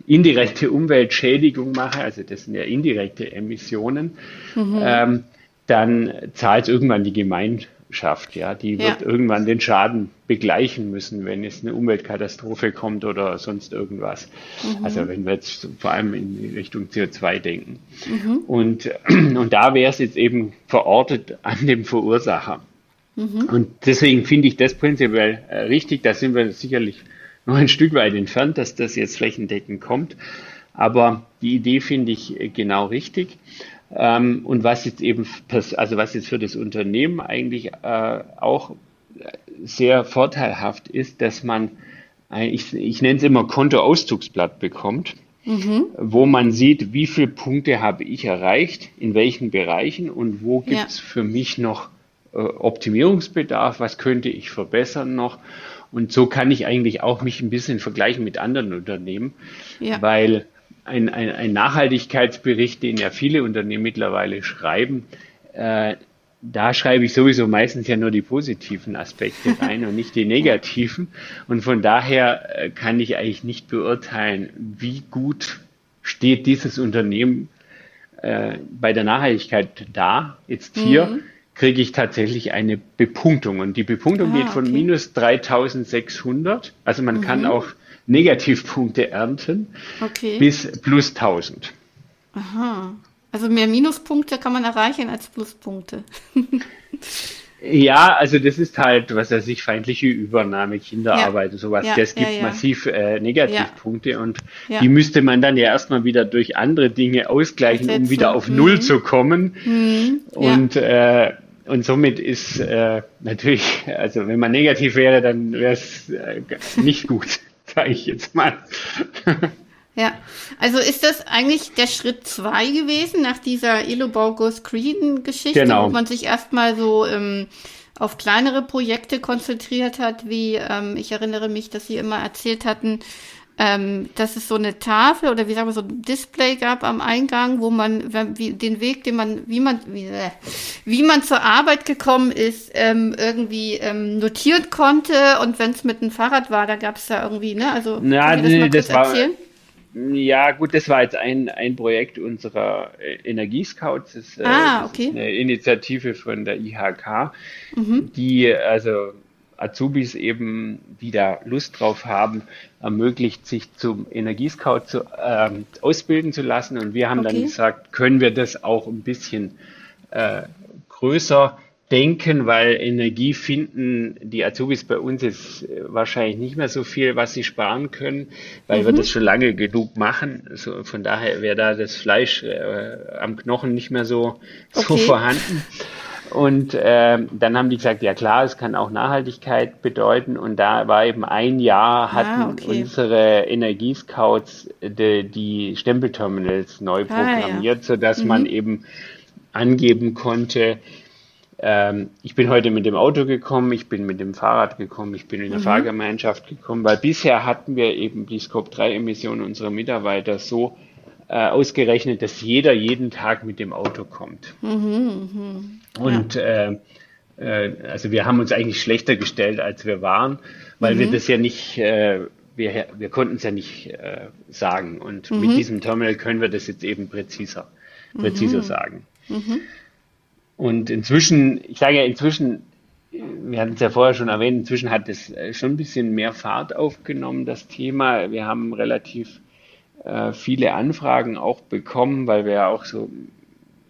indirekte Umweltschädigung mache, also das sind ja indirekte Emissionen, mhm. ähm, dann zahlt irgendwann die Gemeinschaft. Ja, die wird ja. irgendwann den Schaden begleichen müssen, wenn es eine Umweltkatastrophe kommt oder sonst irgendwas. Mhm. Also wenn wir jetzt vor allem in Richtung CO2 denken. Mhm. Und, und da wäre es jetzt eben verortet an dem Verursacher. Mhm. Und deswegen finde ich das prinzipiell äh, richtig. Da sind wir sicherlich noch ein Stück weit entfernt, dass das jetzt flächendeckend kommt. Aber die Idee finde ich äh, genau richtig. Ähm, und was jetzt eben, also was jetzt für das Unternehmen eigentlich äh, auch sehr vorteilhaft ist, dass man, ein, ich, ich nenne es immer Kontoauszugsblatt bekommt, mhm. wo man sieht, wie viele Punkte habe ich erreicht, in welchen Bereichen und wo gibt es ja. für mich noch äh, Optimierungsbedarf, was könnte ich verbessern noch. Und so kann ich eigentlich auch mich ein bisschen vergleichen mit anderen Unternehmen, ja. weil ein, ein, ein Nachhaltigkeitsbericht, den ja viele Unternehmen mittlerweile schreiben, äh, da schreibe ich sowieso meistens ja nur die positiven Aspekte rein und nicht die negativen. Und von daher äh, kann ich eigentlich nicht beurteilen, wie gut steht dieses Unternehmen äh, bei der Nachhaltigkeit da. Jetzt hier mhm. kriege ich tatsächlich eine Bepunktung. Und die Bepunktung ah, geht von okay. minus 3600. Also man mhm. kann auch Negativpunkte ernten okay. bis plus 1000. Aha. Also mehr Minuspunkte kann man erreichen als Pluspunkte. Ja, also das ist halt, was er sich feindliche Übernahme, Kinderarbeit, ja. sowas. Ja, das gibt ja, ja. massiv äh, Negativpunkte und die müsste man dann ja erstmal wieder durch andere Dinge ausgleichen, um wieder auf mhm. Null zu kommen. Mhm. Und äh, und somit ist äh, natürlich, also wenn man negativ wäre, dann wäre es äh, nicht gut sage ich jetzt mal. Ja, also ist das eigentlich der Schritt zwei gewesen nach dieser Illobau Screen Geschichte, genau. wo man sich erstmal so ähm, auf kleinere Projekte konzentriert hat, wie ähm, ich erinnere mich, dass Sie immer erzählt hatten, ähm, dass es so eine Tafel oder wie sagen wir so ein Display gab am Eingang, wo man wie, den Weg, den man, wie man, wie, äh, wie man zur Arbeit gekommen ist, ähm, irgendwie ähm, notieren konnte. Und wenn es mit dem Fahrrad war, da gab es da irgendwie, ne? Also ja, nee, das, war, Ja, gut, das war jetzt ein, ein Projekt unserer äh, Energiescouts. Das, äh, ah, das okay. ist eine Initiative von der IHK, mhm. die also Azubis eben, die da Lust drauf haben, ermöglicht, sich zum Energiescout zu, äh, ausbilden zu lassen. Und wir haben okay. dann gesagt, können wir das auch ein bisschen äh, größer denken, weil Energie finden die Azubis bei uns ist äh, wahrscheinlich nicht mehr so viel, was sie sparen können, weil mhm. wir das schon lange genug machen. Also von daher wäre da das Fleisch äh, am Knochen nicht mehr so, okay. so vorhanden. Und äh, dann haben die gesagt, ja klar, es kann auch Nachhaltigkeit bedeuten. Und da war eben ein Jahr, ah, hatten ah, okay. unsere Energiescouts die, die Stempelterminals neu programmiert, ah, ja. sodass mhm. man eben angeben konnte, ähm, ich bin heute mit dem Auto gekommen, ich bin mit dem Fahrrad gekommen, ich bin in der mhm. Fahrgemeinschaft gekommen, weil bisher hatten wir eben die Scope-3-Emissionen unserer Mitarbeiter so äh, ausgerechnet, dass jeder jeden Tag mit dem Auto kommt. Mhm, mh. Und ja. äh, äh, also wir haben uns eigentlich schlechter gestellt, als wir waren, weil mhm. wir das ja nicht, äh, wir, wir konnten es ja nicht äh, sagen. Und mit mhm. diesem Terminal können wir das jetzt eben präziser, präziser mhm. sagen. Mhm. Und inzwischen, ich sage ja inzwischen, wir hatten es ja vorher schon erwähnt, inzwischen hat es äh, schon ein bisschen mehr Fahrt aufgenommen, das Thema. Wir haben relativ äh, viele Anfragen auch bekommen, weil wir ja auch so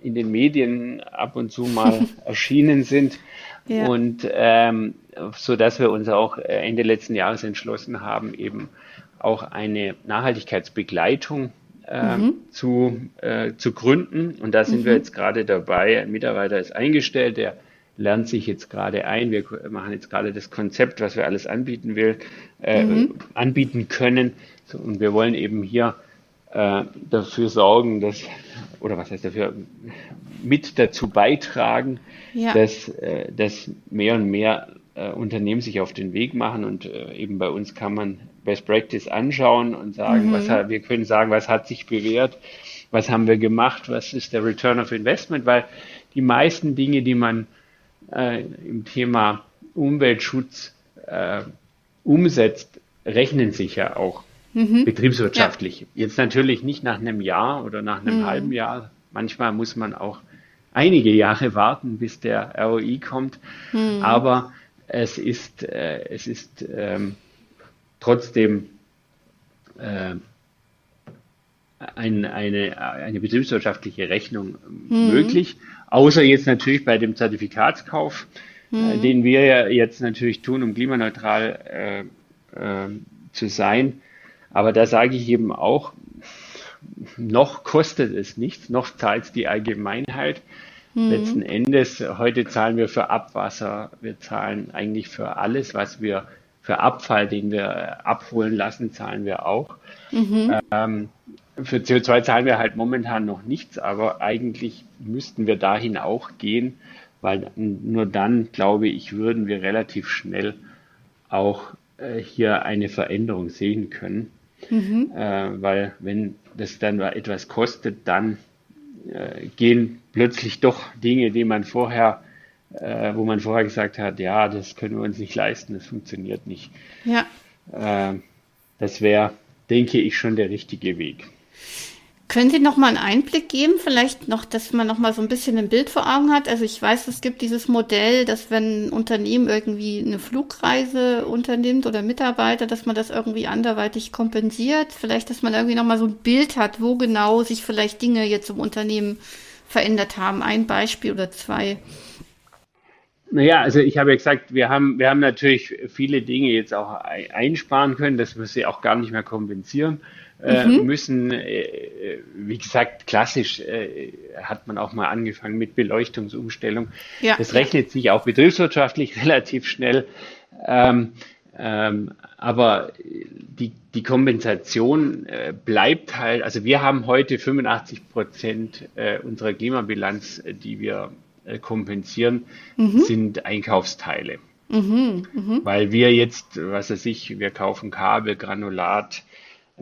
in den Medien ab und zu mal erschienen sind. Ja. Und ähm, so dass wir uns auch äh, Ende letzten Jahres entschlossen haben, eben auch eine Nachhaltigkeitsbegleitung äh, mhm. zu, äh, zu gründen. Und da sind mhm. wir jetzt gerade dabei. Ein Mitarbeiter ist eingestellt, der lernt sich jetzt gerade ein. Wir machen jetzt gerade das Konzept, was wir alles anbieten will, äh, mhm. anbieten können. Und wir wollen eben hier äh, dafür sorgen, dass, oder was heißt dafür, mit dazu beitragen, ja. dass, äh, dass mehr und mehr äh, Unternehmen sich auf den Weg machen und äh, eben bei uns kann man Best Practice anschauen und sagen, mhm. was hat, wir können sagen, was hat sich bewährt, was haben wir gemacht, was ist der Return of Investment, weil die meisten Dinge, die man äh, im Thema Umweltschutz äh, umsetzt, rechnen sich ja auch mhm. betriebswirtschaftlich. Ja. Jetzt natürlich nicht nach einem Jahr oder nach einem mhm. halben Jahr. Manchmal muss man auch einige Jahre warten, bis der ROI kommt. Mhm. Aber es ist, äh, es ist ähm, trotzdem äh, ein, eine, eine betriebswirtschaftliche Rechnung mhm. möglich, außer jetzt natürlich bei dem Zertifikatskauf, äh, mhm. äh, den wir ja jetzt natürlich tun, um klimaneutral äh, äh, zu sein. Aber da sage ich eben auch, noch kostet es nichts, noch zahlt die Allgemeinheit. Mhm. Letzten Endes, heute zahlen wir für Abwasser, wir zahlen eigentlich für alles, was wir für Abfall, den wir abholen lassen, zahlen wir auch. Mhm. Ähm, für CO2 zahlen wir halt momentan noch nichts, aber eigentlich müssten wir dahin auch gehen, weil nur dann, glaube ich, würden wir relativ schnell auch äh, hier eine Veränderung sehen können. Mhm. Äh, weil wenn das dann etwas kostet, dann äh, gehen plötzlich doch Dinge, die man vorher, äh, wo man vorher gesagt hat, ja, das können wir uns nicht leisten, das funktioniert nicht. Ja. Äh, das wäre, denke ich, schon der richtige Weg. Können Sie noch mal einen Einblick geben, vielleicht noch, dass man noch mal so ein bisschen ein Bild vor Augen hat? Also ich weiß, es gibt dieses Modell, dass wenn ein Unternehmen irgendwie eine Flugreise unternimmt oder Mitarbeiter, dass man das irgendwie anderweitig kompensiert. Vielleicht, dass man irgendwie noch mal so ein Bild hat, wo genau sich vielleicht Dinge jetzt im Unternehmen verändert haben. Ein Beispiel oder zwei. Naja, also ich habe ja gesagt, wir haben, wir haben natürlich viele Dinge jetzt auch einsparen können, dass wir sie auch gar nicht mehr kompensieren äh, mhm. müssen. Äh, wie gesagt, klassisch äh, hat man auch mal angefangen mit Beleuchtungsumstellung. Ja. Das rechnet sich auch betriebswirtschaftlich relativ schnell. Ähm, ähm, aber die, die Kompensation äh, bleibt halt, also wir haben heute 85 Prozent äh, unserer Klimabilanz, äh, die wir äh, kompensieren, mhm. sind Einkaufsteile. Mhm, mh. Weil wir jetzt, was weiß ich, wir kaufen Kabel, Granulat, äh,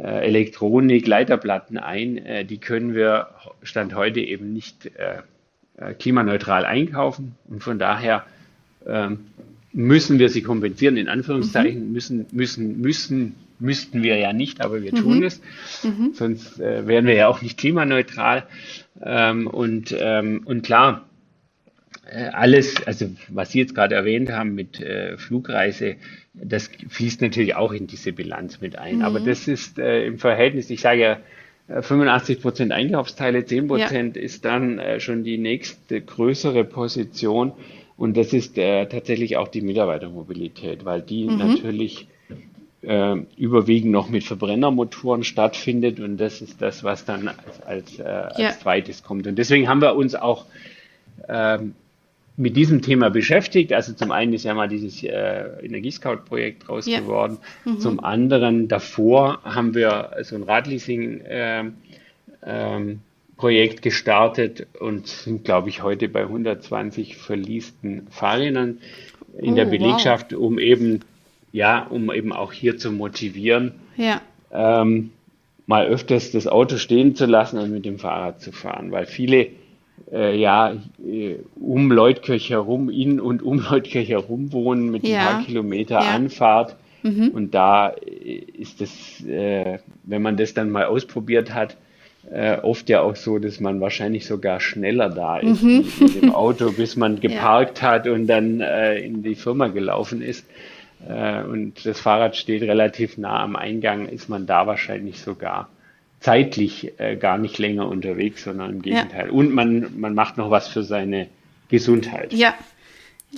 Elektronik, Leiterplatten ein. Äh, die können wir Stand heute eben nicht äh, klimaneutral einkaufen und von daher ähm, müssen wir sie kompensieren, in Anführungszeichen, mhm. müssen, müssen, müssen müssten wir ja nicht, aber wir mhm. tun es. Mhm. Sonst äh, wären wir ja auch nicht klimaneutral. Ähm, und, ähm, und klar, äh, alles, also was Sie jetzt gerade erwähnt haben mit äh, Flugreise, das fließt natürlich auch in diese Bilanz mit ein. Mhm. Aber das ist äh, im Verhältnis, ich sage ja, 85 Prozent Einkaufsteile, 10 Prozent ja. ist dann äh, schon die nächste größere Position. Und das ist äh, tatsächlich auch die Mitarbeitermobilität, weil die mhm. natürlich äh, überwiegend noch mit Verbrennermotoren stattfindet. Und das ist das, was dann als, als, äh, als ja. zweites kommt. Und deswegen haben wir uns auch ähm, mit diesem Thema beschäftigt. Also zum einen ist ja mal dieses äh, Energiescout-Projekt raus ja. geworden. Mhm. Zum anderen davor haben wir so ein Radleasing äh, ähm, Projekt gestartet und sind, glaube ich, heute bei 120 verliesten Fahrrädern in oh, der Belegschaft, wow. um eben, ja, um eben auch hier zu motivieren, ja. ähm, mal öfters das Auto stehen zu lassen und mit dem Fahrrad zu fahren, weil viele äh, ja, äh, um Leutkirch herum, in und um Leutkirch herum wohnen mit ja. ein paar Kilometer ja. Anfahrt. Mhm. Und da ist es, äh, wenn man das dann mal ausprobiert hat, äh, oft ja auch so, dass man wahrscheinlich sogar schneller da ist mhm. mit dem Auto, bis man geparkt ja. hat und dann äh, in die Firma gelaufen ist. Äh, und das Fahrrad steht relativ nah am Eingang, ist man da wahrscheinlich sogar zeitlich äh, gar nicht länger unterwegs, sondern im Gegenteil. Ja. Und man, man macht noch was für seine Gesundheit. Ja.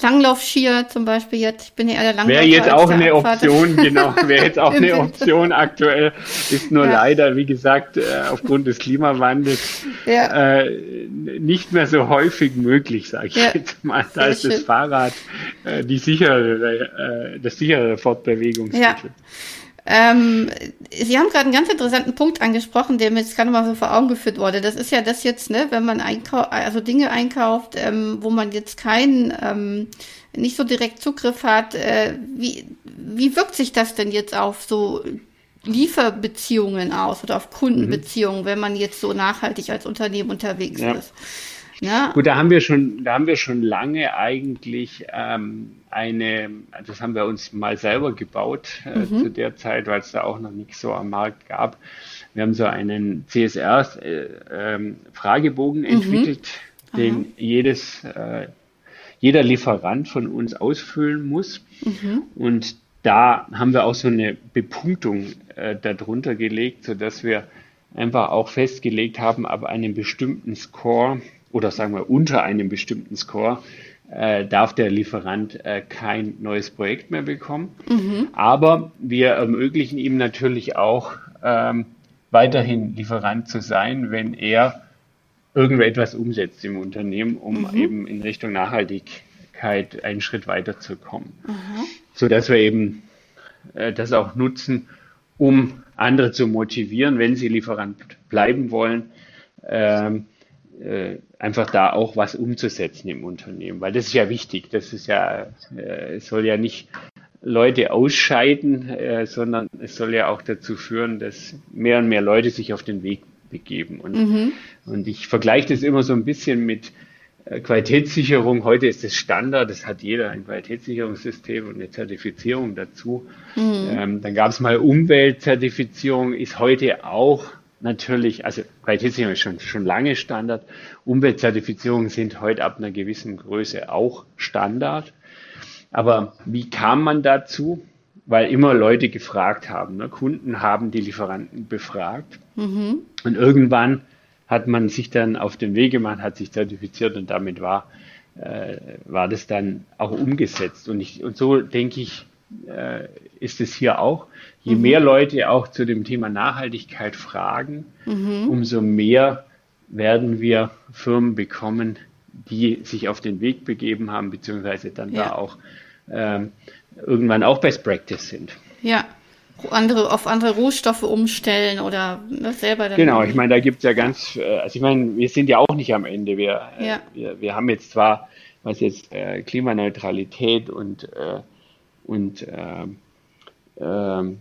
Langlaufskier zum Beispiel jetzt, ich bin ja eher der Langlauf. Wäre jetzt auch eine Option, genau, wäre jetzt auch eine Option aktuell, ist nur ja. leider, wie gesagt, äh, aufgrund des Klimawandels ja. äh, nicht mehr so häufig möglich, sage ich ja. jetzt mal. Da Sehr ist schön. das Fahrrad äh, die sichere, äh, das sichere Fortbewegungsmittel. Ähm, Sie haben gerade einen ganz interessanten Punkt angesprochen, der mir jetzt gerade mal so vor Augen geführt wurde. Das ist ja das jetzt, ne, wenn man einkauft, also Dinge einkauft, ähm, wo man jetzt keinen, ähm, nicht so direkt Zugriff hat. Äh, wie, wie wirkt sich das denn jetzt auf so Lieferbeziehungen aus oder auf Kundenbeziehungen, mhm. wenn man jetzt so nachhaltig als Unternehmen unterwegs ja. ist? Ja. Gut, da haben wir schon, da haben wir schon lange eigentlich ähm, eine, das haben wir uns mal selber gebaut äh, mhm. zu der Zeit, weil es da auch noch nichts so am Markt gab. Wir haben so einen CSR-Fragebogen äh, ähm, mhm. entwickelt, den Aha. jedes, äh, jeder Lieferant von uns ausfüllen muss. Mhm. Und da haben wir auch so eine Bepunktung äh, darunter gelegt, sodass wir einfach auch festgelegt haben, ab einem bestimmten Score oder sagen wir unter einem bestimmten Score äh, darf der Lieferant äh, kein neues Projekt mehr bekommen. Mhm. Aber wir ermöglichen ihm natürlich auch ähm, weiterhin Lieferant zu sein, wenn er irgendetwas umsetzt im Unternehmen, um mhm. eben in Richtung Nachhaltigkeit einen Schritt weiterzukommen. Mhm. So dass wir eben äh, das auch nutzen, um andere zu motivieren, wenn sie Lieferant bleiben wollen. Ähm, äh, einfach da auch was umzusetzen im Unternehmen, weil das ist ja wichtig. Das ist ja, äh, es soll ja nicht Leute ausscheiden, äh, sondern es soll ja auch dazu führen, dass mehr und mehr Leute sich auf den Weg begeben. Und, mhm. und ich vergleiche das immer so ein bisschen mit äh, Qualitätssicherung. Heute ist es Standard, das hat jeder ein Qualitätssicherungssystem und eine Zertifizierung dazu. Mhm. Ähm, dann gab es mal Umweltzertifizierung, ist heute auch natürlich, also Qualitätssicherung ist schon, schon lange Standard. Umweltzertifizierungen sind heute ab einer gewissen Größe auch Standard. Aber wie kam man dazu? Weil immer Leute gefragt haben. Ne? Kunden haben die Lieferanten befragt. Mhm. Und irgendwann hat man sich dann auf den Weg gemacht, hat sich zertifiziert und damit war, äh, war das dann auch umgesetzt. Und, ich, und so denke ich, äh, ist es hier auch. Je mhm. mehr Leute auch zu dem Thema Nachhaltigkeit fragen, mhm. umso mehr werden wir Firmen bekommen, die sich auf den Weg begeben haben, beziehungsweise dann ja. da auch ähm, irgendwann auch Best Practice sind. Ja, andere, auf andere Rohstoffe umstellen oder ne, selber dann. Genau, ich meine, da gibt es ja ganz, äh, also ich meine, wir sind ja auch nicht am Ende. Wir, äh, ja. wir, wir haben jetzt zwar, was jetzt äh, Klimaneutralität und, äh, und ähm, ähm,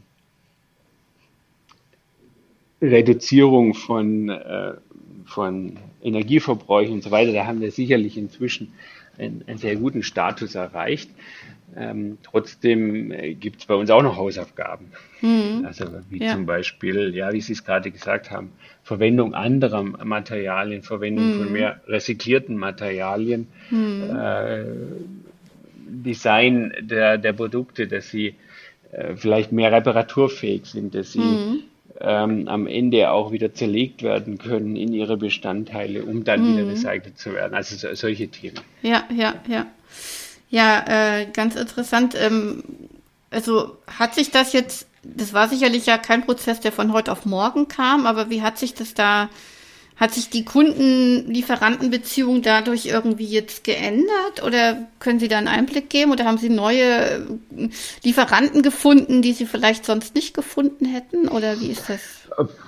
Reduzierung von, äh, von Energieverbräuchen und so weiter, da haben wir sicherlich inzwischen einen, einen sehr guten Status erreicht. Ähm, trotzdem äh, gibt es bei uns auch noch Hausaufgaben. Mhm. Also wie ja. zum Beispiel, ja, wie Sie es gerade gesagt haben, Verwendung anderer Materialien, Verwendung mhm. von mehr recyclierten Materialien, mhm. äh, Design der, der Produkte, dass sie äh, vielleicht mehr reparaturfähig sind, dass sie mhm. ähm, am Ende auch wieder zerlegt werden können in ihre Bestandteile, um dann mhm. wieder recycelt zu werden. Also so, solche Themen. Ja, ja, ja. Ja, äh, ganz interessant. Ähm, also hat sich das jetzt, das war sicherlich ja kein Prozess, der von heute auf morgen kam, aber wie hat sich das da hat sich die Kunden-Lieferanten-Beziehung dadurch irgendwie jetzt geändert oder können Sie da einen Einblick geben oder haben Sie neue äh, Lieferanten gefunden, die Sie vielleicht sonst nicht gefunden hätten oder wie ist das?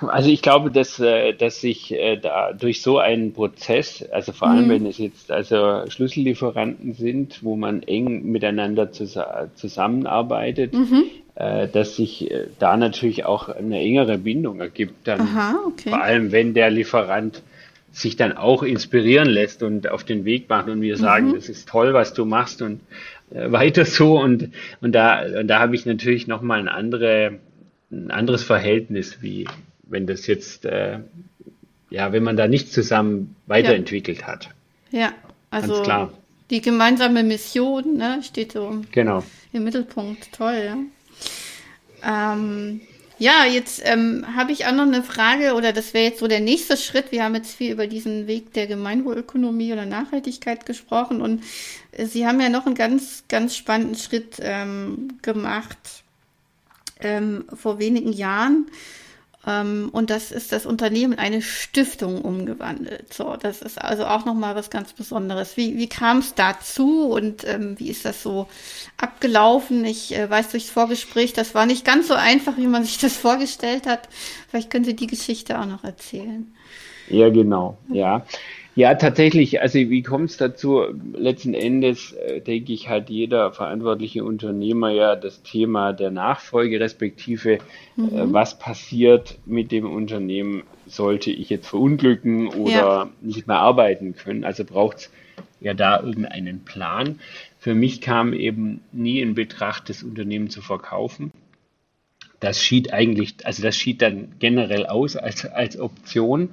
Also ich glaube, dass, äh, dass sich äh, da durch so einen Prozess, also vor allem mhm. wenn es jetzt also Schlüssellieferanten sind, wo man eng miteinander zusammenarbeitet, mhm. Äh, dass sich äh, da natürlich auch eine engere Bindung ergibt. Dann Aha, okay. Vor allem, wenn der Lieferant sich dann auch inspirieren lässt und auf den Weg macht und wir sagen, mhm. das ist toll, was du machst und äh, weiter so und, und da, und da habe ich natürlich nochmal ein, andere, ein anderes Verhältnis, wie wenn das jetzt, äh, ja, wenn man da nicht zusammen weiterentwickelt ja. hat. Ja, also die gemeinsame Mission ne, steht so genau. im Mittelpunkt. Toll, ja. Ähm, ja, jetzt ähm, habe ich auch noch eine Frage, oder das wäre jetzt so der nächste Schritt. Wir haben jetzt viel über diesen Weg der Gemeinwohlökonomie oder Nachhaltigkeit gesprochen und äh, Sie haben ja noch einen ganz, ganz spannenden Schritt ähm, gemacht ähm, vor wenigen Jahren. Ähm, und das ist das Unternehmen in eine Stiftung umgewandelt. So, das ist also auch nochmal was ganz Besonderes. Wie, wie kam es dazu und ähm, wie ist das so abgelaufen? Ich äh, weiß durchs Vorgespräch, das war nicht ganz so einfach, wie man sich das vorgestellt hat. Vielleicht können Sie die Geschichte auch noch erzählen. Ja, genau, ja. Ja, tatsächlich. Also wie kommt es dazu? Letzten Endes äh, denke ich, hat jeder verantwortliche Unternehmer ja das Thema der Nachfolge, respektive mhm. äh, was passiert mit dem Unternehmen, sollte ich jetzt verunglücken oder ja. nicht mehr arbeiten können. Also braucht es ja da irgendeinen Plan. Für mich kam eben nie in Betracht, das Unternehmen zu verkaufen. Das schied eigentlich, also das schied dann generell aus als, als Option.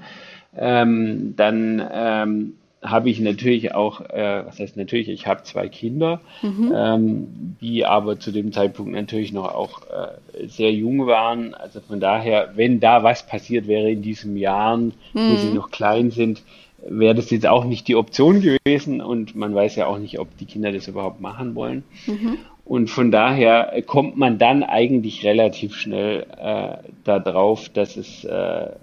Ähm, dann ähm, habe ich natürlich auch, äh, was heißt natürlich, ich habe zwei Kinder, mhm. ähm, die aber zu dem Zeitpunkt natürlich noch auch äh, sehr jung waren. Also von daher, wenn da was passiert wäre in diesen Jahren, mhm. wo sie noch klein sind, wäre das jetzt auch nicht die Option gewesen und man weiß ja auch nicht, ob die Kinder das überhaupt machen wollen. Mhm. Und von daher kommt man dann eigentlich relativ schnell äh, darauf, dass es äh,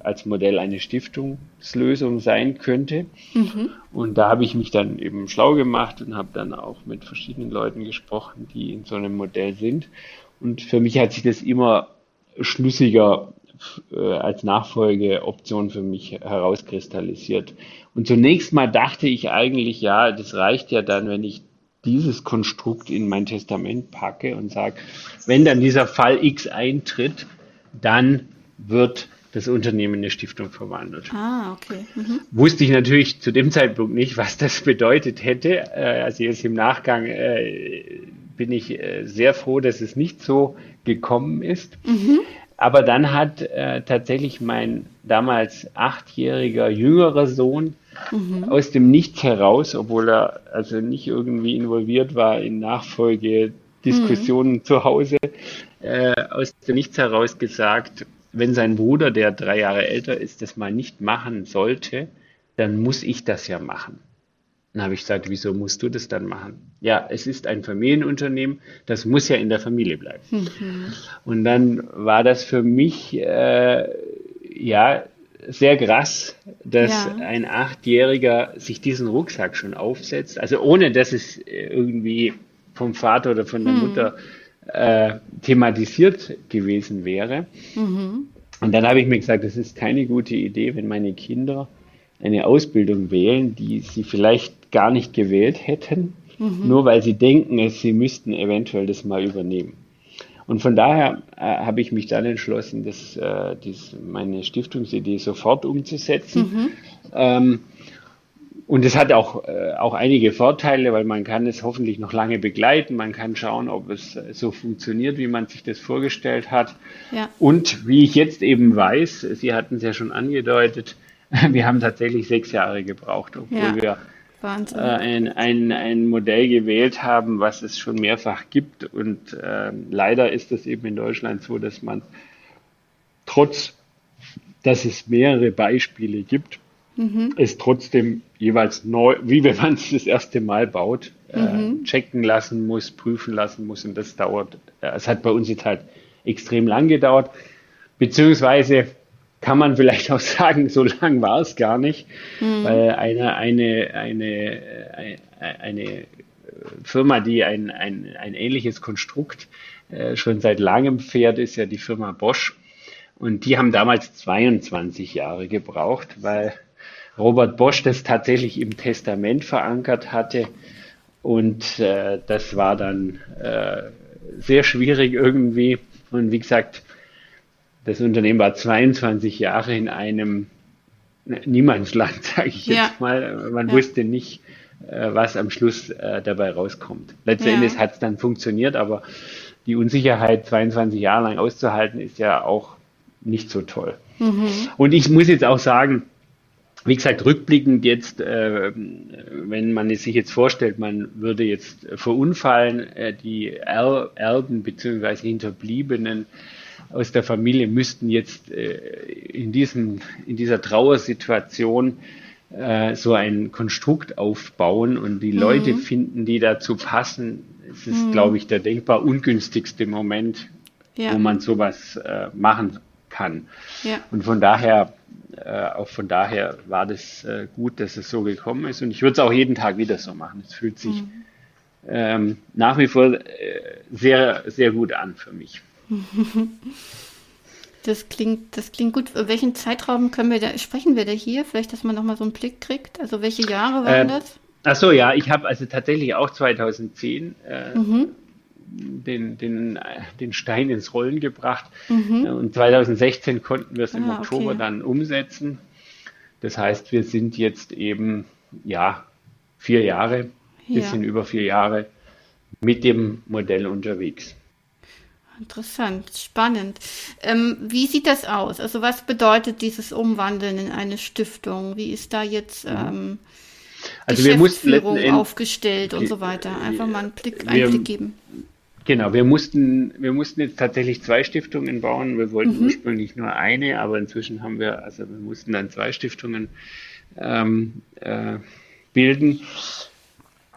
als Modell eine Stiftungslösung sein könnte. Mhm. Und da habe ich mich dann eben schlau gemacht und habe dann auch mit verschiedenen Leuten gesprochen, die in so einem Modell sind. Und für mich hat sich das immer schlüssiger äh, als Nachfolgeoption für mich herauskristallisiert. Und zunächst mal dachte ich eigentlich, ja, das reicht ja dann, wenn ich dieses Konstrukt in mein Testament packe und sage, wenn dann dieser Fall X eintritt, dann wird das Unternehmen in eine Stiftung verwandelt. Ah, okay. Mhm. Wusste ich natürlich zu dem Zeitpunkt nicht, was das bedeutet hätte. Äh, also jetzt im Nachgang äh, bin ich äh, sehr froh, dass es nicht so gekommen ist. Mhm. Aber dann hat tatsächlich mein damals achtjähriger jüngerer Sohn mhm. aus dem Nichts heraus, obwohl er also nicht irgendwie involviert war in Nachfolgediskussionen mhm. zu Hause, äh, aus dem Nichts heraus gesagt, wenn sein Bruder, der drei Jahre älter ist, das mal nicht machen sollte, dann muss ich das ja machen. Dann habe ich gesagt, wieso musst du das dann machen? Ja, es ist ein Familienunternehmen, das muss ja in der Familie bleiben. Mhm. Und dann war das für mich äh, ja sehr krass, dass ja. ein Achtjähriger sich diesen Rucksack schon aufsetzt, also ohne dass es irgendwie vom Vater oder von der mhm. Mutter äh, thematisiert gewesen wäre. Mhm. Und dann habe ich mir gesagt, das ist keine gute Idee, wenn meine Kinder eine Ausbildung wählen, die sie vielleicht gar nicht gewählt hätten, mhm. nur weil sie denken, sie müssten eventuell das mal übernehmen. Und von daher äh, habe ich mich dann entschlossen, das, äh, dies, meine Stiftungsidee sofort umzusetzen. Mhm. Ähm, und es hat auch, äh, auch einige Vorteile, weil man kann es hoffentlich noch lange begleiten. Man kann schauen, ob es äh, so funktioniert, wie man sich das vorgestellt hat. Ja. Und wie ich jetzt eben weiß, Sie hatten es ja schon angedeutet, wir haben tatsächlich sechs Jahre gebraucht, obwohl ja. wir äh, ein, ein, ein Modell gewählt haben, was es schon mehrfach gibt. Und äh, leider ist es eben in Deutschland so, dass man trotz, dass es mehrere Beispiele gibt, mhm. es trotzdem jeweils neu, wie wenn man es das erste Mal baut, äh, mhm. checken lassen muss, prüfen lassen muss. Und das dauert, äh, es hat bei uns jetzt halt extrem lang gedauert. Beziehungsweise kann man vielleicht auch sagen, so lang war es gar nicht, mhm. weil eine, eine, eine, eine, Firma, die ein, ein, ein ähnliches Konstrukt äh, schon seit langem fährt, ist ja die Firma Bosch. Und die haben damals 22 Jahre gebraucht, weil Robert Bosch das tatsächlich im Testament verankert hatte. Und äh, das war dann äh, sehr schwierig irgendwie. Und wie gesagt, das Unternehmen war 22 Jahre in einem Niemandsland, sage ich jetzt ja. mal. Man ja. wusste nicht, äh, was am Schluss äh, dabei rauskommt. Letztendlich ja. hat es dann funktioniert, aber die Unsicherheit 22 Jahre lang auszuhalten, ist ja auch nicht so toll. Mhm. Und ich muss jetzt auch sagen, wie gesagt, rückblickend jetzt, äh, wenn man sich jetzt vorstellt, man würde jetzt verunfallen, äh, die er Erben bzw. Hinterbliebenen aus der Familie müssten jetzt äh, in, diesem, in dieser Trauersituation äh, so ein Konstrukt aufbauen und die mhm. Leute finden, die dazu passen. Es ist, mhm. glaube ich, der denkbar ungünstigste Moment, ja. wo man sowas äh, machen kann. Ja. Und von daher äh, auch von daher war das äh, gut, dass es so gekommen ist. Und ich würde es auch jeden Tag wieder so machen. Es fühlt sich mhm. ähm, nach wie vor äh, sehr, sehr gut an für mich. Das klingt, das klingt gut. Welchen Zeitraum können wir da, sprechen wir da hier? Vielleicht, dass man nochmal so einen Blick kriegt. Also welche Jahre waren ähm, das? Ach so, ja, ich habe also tatsächlich auch 2010 äh, mhm den, den, den Stein ins Rollen gebracht. Mhm. Und 2016 konnten wir es im ah, Oktober okay. dann umsetzen. Das heißt, wir sind jetzt eben, ja, vier Jahre, ja. bisschen über vier Jahre mit dem Modell unterwegs. Interessant, spannend. Ähm, wie sieht das aus? Also was bedeutet dieses Umwandeln in eine Stiftung? Wie ist da jetzt ähm, also Geschäftsführung aufgestellt und so weiter? Einfach mal einen Blick, Einblick wir, geben. Genau, wir mussten, wir mussten jetzt tatsächlich zwei Stiftungen bauen. Wir wollten mhm. ursprünglich nur eine, aber inzwischen haben wir, also wir mussten dann zwei Stiftungen ähm, äh, bilden.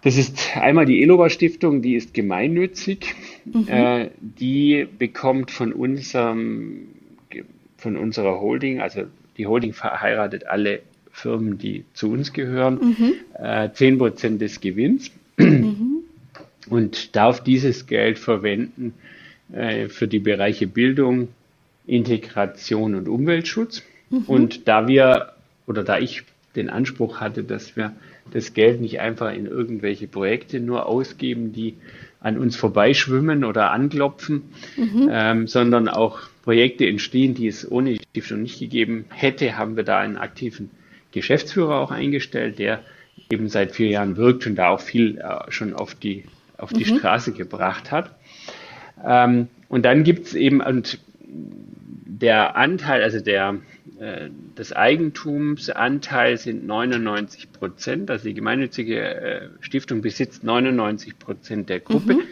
Das ist einmal die Eloba Stiftung, die ist gemeinnützig. Mhm. Äh, die bekommt von unserem, von unserer Holding, also die Holding verheiratet alle Firmen, die zu uns gehören, mhm. äh, 10% des Gewinns. Mhm und darf dieses Geld verwenden äh, für die Bereiche Bildung, Integration und Umweltschutz. Mhm. Und da wir oder da ich den Anspruch hatte, dass wir das Geld nicht einfach in irgendwelche Projekte nur ausgeben, die an uns vorbeischwimmen oder anklopfen, mhm. ähm, sondern auch Projekte entstehen, die es ohne die Stiftung nicht gegeben hätte, haben wir da einen aktiven Geschäftsführer auch eingestellt, der eben seit vier Jahren wirkt und da auch viel äh, schon auf die auf die mhm. Straße gebracht hat. Ähm, und dann gibt es eben, und der Anteil, also der, des Eigentumsanteil sind 99 Prozent, also die gemeinnützige äh, Stiftung besitzt 99 Prozent der Gruppe, mhm.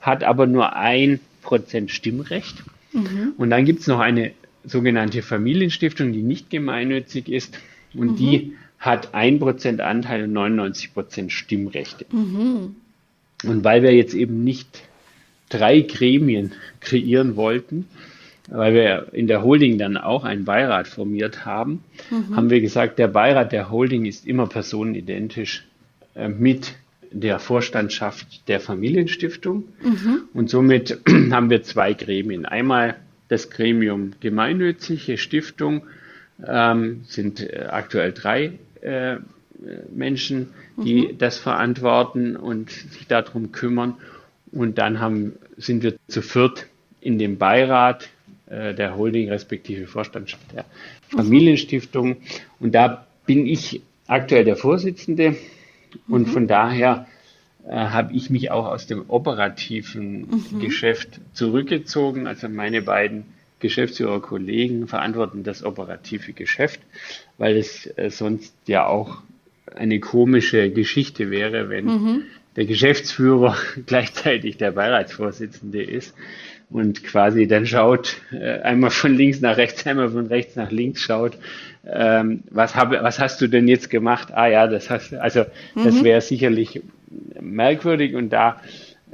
hat aber nur ein Prozent Stimmrecht. Mhm. Und dann gibt es noch eine sogenannte Familienstiftung, die nicht gemeinnützig ist und die mhm. hat ein Prozent Anteil und 99 Prozent Stimmrechte. Mhm. Und weil wir jetzt eben nicht drei Gremien kreieren wollten, weil wir in der Holding dann auch einen Beirat formiert haben, mhm. haben wir gesagt, der Beirat der Holding ist immer personenidentisch äh, mit der Vorstandschaft der Familienstiftung. Mhm. Und somit haben wir zwei Gremien. Einmal das Gremium gemeinnützige Stiftung, ähm, sind äh, aktuell drei äh, Menschen, die mhm. das verantworten und sich darum kümmern. Und dann haben, sind wir zu viert in dem Beirat äh, der Holding respektive Vorstandschaft der Familienstiftung. Und da bin ich aktuell der Vorsitzende und mhm. von daher äh, habe ich mich auch aus dem operativen mhm. Geschäft zurückgezogen. Also meine beiden Geschäftsführerkollegen verantworten das operative Geschäft, weil es äh, sonst ja auch eine komische Geschichte wäre, wenn mhm. der Geschäftsführer gleichzeitig der Beiratsvorsitzende ist und quasi dann schaut, äh, einmal von links nach rechts, einmal von rechts nach links schaut, ähm, was, habe, was hast du denn jetzt gemacht? Ah ja, das hast also mhm. das wäre sicherlich merkwürdig und da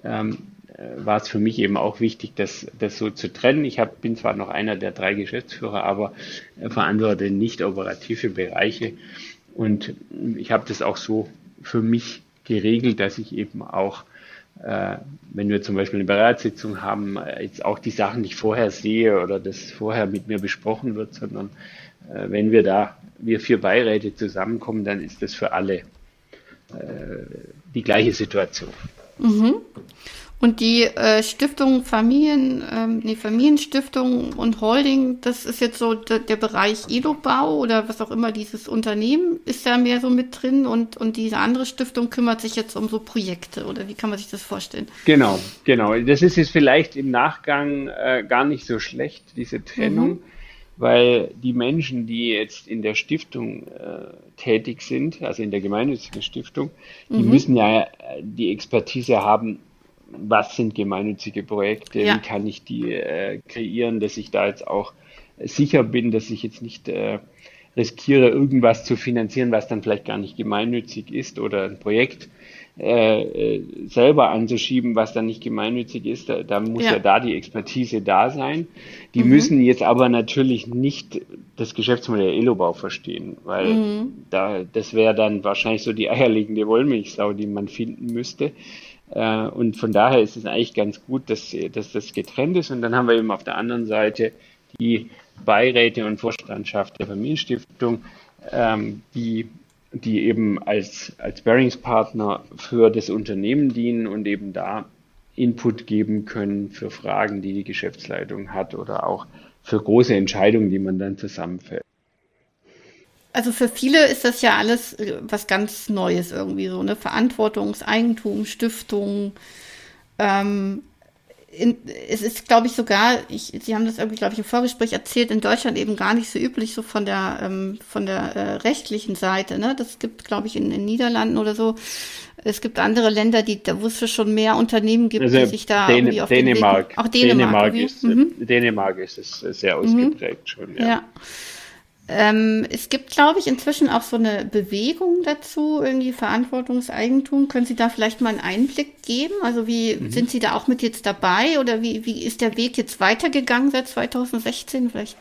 ähm, äh, war es für mich eben auch wichtig, das, das so zu trennen. Ich hab, bin zwar noch einer der drei Geschäftsführer, aber äh, verantworte nicht operative Bereiche und ich habe das auch so für mich geregelt, dass ich eben auch wenn wir zum Beispiel eine Beratssitzung haben, äh, jetzt auch die Sachen nicht vorher sehe oder das vorher mit mir besprochen wird, sondern äh, wenn wir da, wir vier Beiräte zusammenkommen, dann ist das für alle die gleiche Situation. Mhm. Und die äh, Stiftung Familien, ähm, nee, Familienstiftung und Holding, das ist jetzt so der, der Bereich Edobau oder was auch immer dieses Unternehmen ist da mehr so mit drin und, und diese andere Stiftung kümmert sich jetzt um so Projekte oder wie kann man sich das vorstellen? Genau, genau. Das ist jetzt vielleicht im Nachgang äh, gar nicht so schlecht, diese Trennung. Mhm weil die Menschen, die jetzt in der Stiftung äh, tätig sind, also in der gemeinnützigen Stiftung, die mhm. müssen ja äh, die Expertise haben, was sind gemeinnützige Projekte, ja. wie kann ich die äh, kreieren, dass ich da jetzt auch sicher bin, dass ich jetzt nicht äh, riskiere, irgendwas zu finanzieren, was dann vielleicht gar nicht gemeinnützig ist oder ein Projekt äh, äh selber anzuschieben, was dann nicht gemeinnützig ist. Da, da muss ja. ja. da die Expertise da sein. Die mhm. müssen jetzt aber natürlich nicht das Geschäftsmodell Elobau verstehen, weil mhm. da, das wäre dann wahrscheinlich so die eierlegende Wollmilchsau, die man finden müsste. Äh, und von daher ist es eigentlich ganz gut, dass, dass das getrennt ist. Und dann haben wir eben auf der anderen Seite die Beiräte und Vorstandschaft der Familienstiftung, ähm, die, die eben als, als Bearingspartner für das Unternehmen dienen und eben da Input geben können für Fragen, die die Geschäftsleitung hat oder auch für große Entscheidungen, die man dann zusammenfällt. Also für viele ist das ja alles äh, was ganz Neues irgendwie so, ne? Verantwortungseigentum, Stiftung. Ähm, in, es ist, glaube ich, sogar, ich, Sie haben das irgendwie, glaube ich, im Vorgespräch erzählt, in Deutschland eben gar nicht so üblich, so von der, ähm, von der äh, rechtlichen Seite. Ne? Das gibt, glaube ich, in den Niederlanden oder so. Es gibt andere Länder, die, da wo es schon mehr Unternehmen gibt, also die sich da Dän irgendwie auf Dänemark. Weg, auch Dänemark. Dänemark, ist, mhm. Dänemark ist es sehr ausgeprägt mhm. schon. Ja. ja. Ähm, es gibt, glaube ich, inzwischen auch so eine Bewegung dazu, irgendwie Verantwortungseigentum. Können Sie da vielleicht mal einen Einblick geben? Also wie mhm. sind Sie da auch mit jetzt dabei oder wie, wie ist der Weg jetzt weitergegangen seit 2016? Vielleicht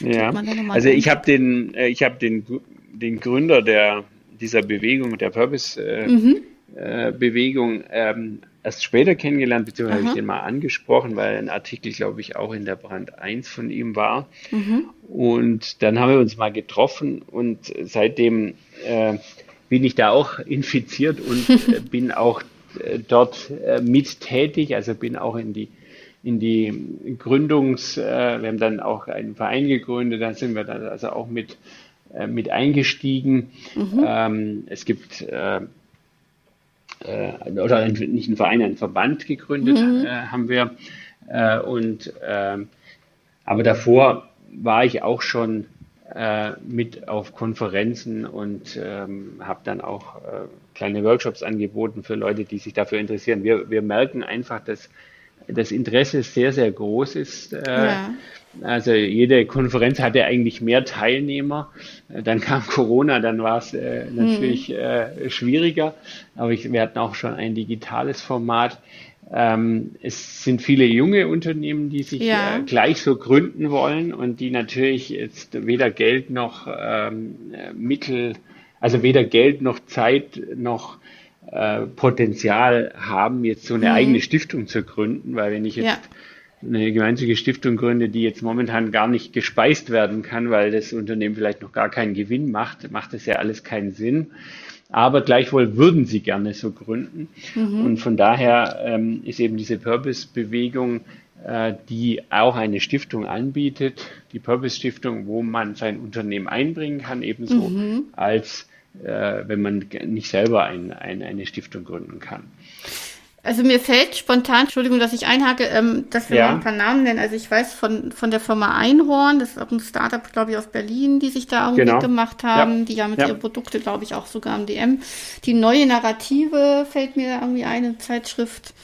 ja, also ich habe den, äh, ich habe den, den Gründer der dieser Bewegung, der Purpose äh, mhm. äh, Bewegung, ähm, erst später kennengelernt, beziehungsweise habe ich den mal angesprochen, weil ein Artikel, glaube ich, auch in der Brand 1 von ihm war. Mhm. Und dann haben wir uns mal getroffen und seitdem äh, bin ich da auch infiziert und äh, bin auch äh, dort äh, mit tätig, also bin auch in die in die Gründungs, äh, wir haben dann auch einen Verein gegründet, da sind wir dann also auch mit, äh, mit eingestiegen. Mhm. Ähm, es gibt äh, oder ein, nicht ein Verein, ein Verband gegründet mhm. äh, haben wir. Äh, und äh, aber davor war ich auch schon äh, mit auf Konferenzen und ähm, habe dann auch äh, kleine Workshops angeboten für Leute, die sich dafür interessieren. Wir, wir merken einfach, dass das Interesse sehr, sehr groß ist. Äh, ja. Also jede Konferenz hatte eigentlich mehr Teilnehmer. Dann kam Corona, dann war es äh, natürlich mhm. äh, schwieriger. Aber ich, wir hatten auch schon ein digitales Format. Ähm, es sind viele junge Unternehmen, die sich ja. äh, gleich so gründen wollen und die natürlich jetzt weder Geld noch ähm, Mittel, also weder Geld noch Zeit noch äh, Potenzial haben, jetzt so eine mhm. eigene Stiftung zu gründen, weil wenn ich jetzt ja. eine gemeinnützige Stiftung gründe, die jetzt momentan gar nicht gespeist werden kann, weil das Unternehmen vielleicht noch gar keinen Gewinn macht, macht das ja alles keinen Sinn. Aber gleichwohl würden sie gerne so gründen. Mhm. Und von daher ähm, ist eben diese Purpose-Bewegung, äh, die auch eine Stiftung anbietet, die Purpose-Stiftung, wo man sein Unternehmen einbringen kann, ebenso mhm. als äh, wenn man nicht selber ein, ein, eine Stiftung gründen kann. Also mir fällt spontan, Entschuldigung, dass ich einhake, ähm, dass wir Ja. mal ein paar Namen nennen. Also ich weiß von, von der Firma Einhorn, das ist auch ein Startup, glaube ich, aus Berlin, die sich da irgendwie Genau. gemacht haben. Ja. Die haben mit Ja. ihre Produkte, glaube ich, auch sogar am DM. Die neue Narrative fällt mir irgendwie eine Zeitschrift,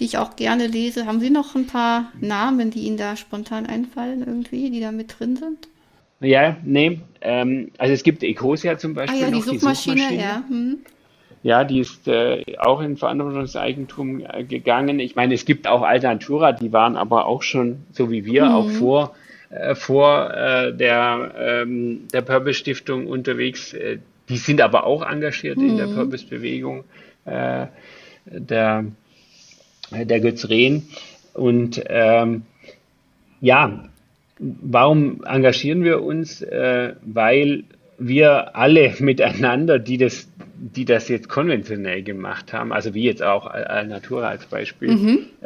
die ich auch gerne lese. Haben Sie noch ein paar Namen, die Ihnen da spontan einfallen irgendwie, die da mit drin sind? Ja, nee, ähm, also es gibt Ecosia zum Ah Beispiel ja, die noch, Suchmaschine, ja. Hm. Ja, die ist äh, auch in Verantwortungseigentum äh, gegangen. Ich meine, es gibt auch Alnatura, die waren aber auch schon, so wie wir, auch vor, äh, vor äh, der, ähm, der Purpose-Stiftung unterwegs. Äh, die sind aber auch engagiert in der Purpose-Bewegung äh, der, der Götz Rehn. Und ähm, ja, warum engagieren wir uns? Äh, weil wir alle miteinander, die das, die das jetzt konventionell gemacht haben, also wie jetzt auch Al- Alnatura als Beispiel,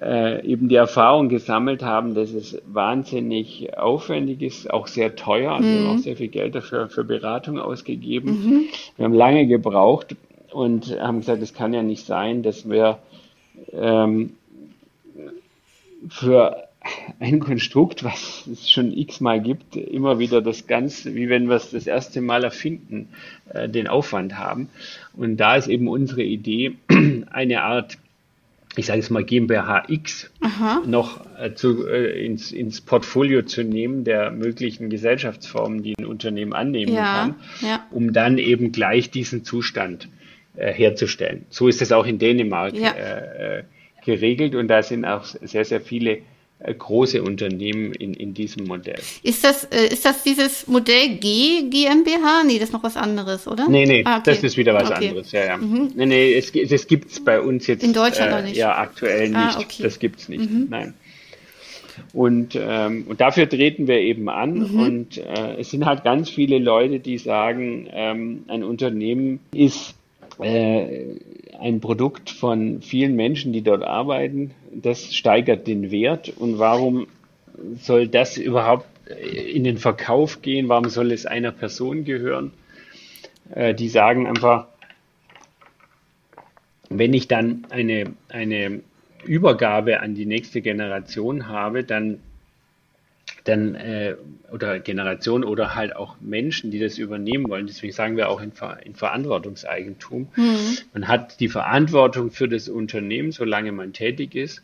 äh, eben die Erfahrung gesammelt haben, dass es wahnsinnig aufwendig ist, auch sehr teuer. Also wir haben auch sehr viel Geld dafür für Beratung ausgegeben. Wir haben lange gebraucht und haben gesagt, es kann ja nicht sein, dass wir ähm, für ein Konstrukt, was es schon x-mal gibt, immer wieder das Ganze, wie wenn wir es das erste Mal erfinden, äh, den Aufwand haben. Und da ist eben unsere Idee, eine Art, ich sage es mal GmbH X, noch äh, zu, äh, ins, ins Portfolio zu nehmen der möglichen Gesellschaftsformen, die ein Unternehmen annehmen Ja, kann, ja. um dann eben gleich diesen Zustand äh, herzustellen. So ist es auch in Dänemark Ja. äh, äh, geregelt und da sind auch sehr, sehr viele große Unternehmen in, in diesem Modell. Ist das, äh, ist das dieses Modell G GmbH? Nee, das ist noch was anderes, oder? Nee, nee, Ah, okay. das ist wieder was Okay. Mhm. anderes. Ja, ja. Nee, nee, es, das gibt es bei uns jetzt In Deutschland äh, noch nicht. Ja, aktuell nicht. Ah, okay. Das gibt es nicht. Nein. Und, ähm, und dafür treten wir eben an. Mhm. Und äh, es sind halt ganz viele Leute, die sagen, ähm, ein Unternehmen ist äh, ein Produkt von vielen Menschen, die dort arbeiten. Das steigert den Wert. Und warum soll das überhaupt in den Verkauf gehen? Warum soll es einer Person gehören? Äh, die sagen einfach, wenn ich dann eine, eine Übergabe an die nächste Generation habe, dann, dann äh, oder Generation oder halt auch Menschen, die das übernehmen wollen. Deswegen sagen wir auch in, Ver in Verantwortungseigentum. Man hat die Verantwortung für das Unternehmen, solange man tätig ist.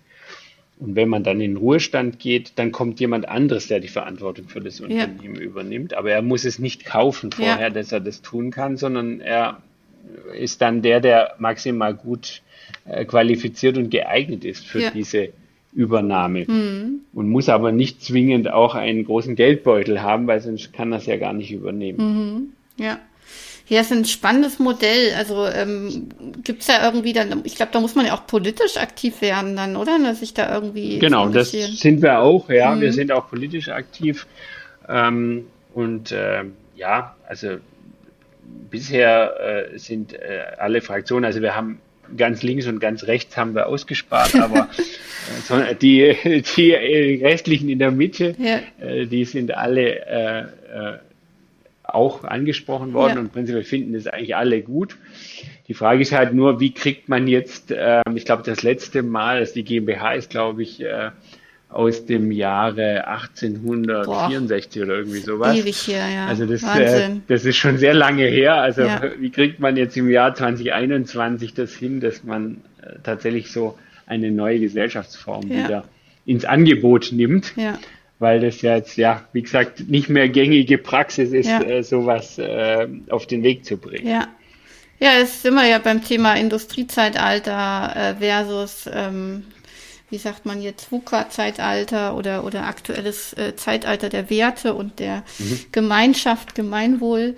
Und wenn man dann in den Ruhestand geht, dann kommt jemand anderes, der die Verantwortung für das Unternehmen übernimmt. Aber er muss es nicht kaufen vorher, Ja. dass er das tun kann, sondern er ist dann der, der maximal gut äh, qualifiziert und geeignet ist für Ja. diese Übernahme. Und muss aber nicht zwingend auch einen großen Geldbeutel haben, weil sonst kann es ja gar nicht übernehmen. Ja. Ja, ist ein spannendes Modell. Also ähm, gibt's da irgendwie dann, ich glaube, da muss man ja auch politisch aktiv werden dann, oder? Dass sich da irgendwie Genau, das sind wir auch, ja. Wir sind auch politisch aktiv. Ähm, und äh, ja, also bisher äh, sind äh, alle Fraktionen, also wir haben ganz links und ganz rechts haben wir ausgespart, aber äh, die, die äh, restlichen in der Mitte, Ja. äh, die sind alle äh, äh, auch angesprochen worden Ja. und prinzipiell finden das eigentlich alle gut. Die Frage ist halt nur, wie kriegt man jetzt, ähm, ich glaube, das letzte Mal, dass die GmbH ist, glaube ich, äh, aus dem Jahre 1864 oder irgendwie sowas. Ewig hier, ja. Also das, äh, das ist schon sehr lange her. Also Ja. wie kriegt man jetzt im Jahr 2021 das hin, dass man äh, tatsächlich so eine neue Gesellschaftsform Ja. wieder ins Angebot nimmt? ja. Weil das ja jetzt, ja, wie gesagt, nicht mehr gängige Praxis ist, äh, sowas äh, auf den Weg zu bringen. Ja. Ja, jetzt sind wir ja beim Thema Industriezeitalter äh, versus, ähm, wie sagt man jetzt, VUCA-Zeitalter oder, oder aktuelles äh, Zeitalter der Werte und der Mhm. Gemeinschaft, Gemeinwohl.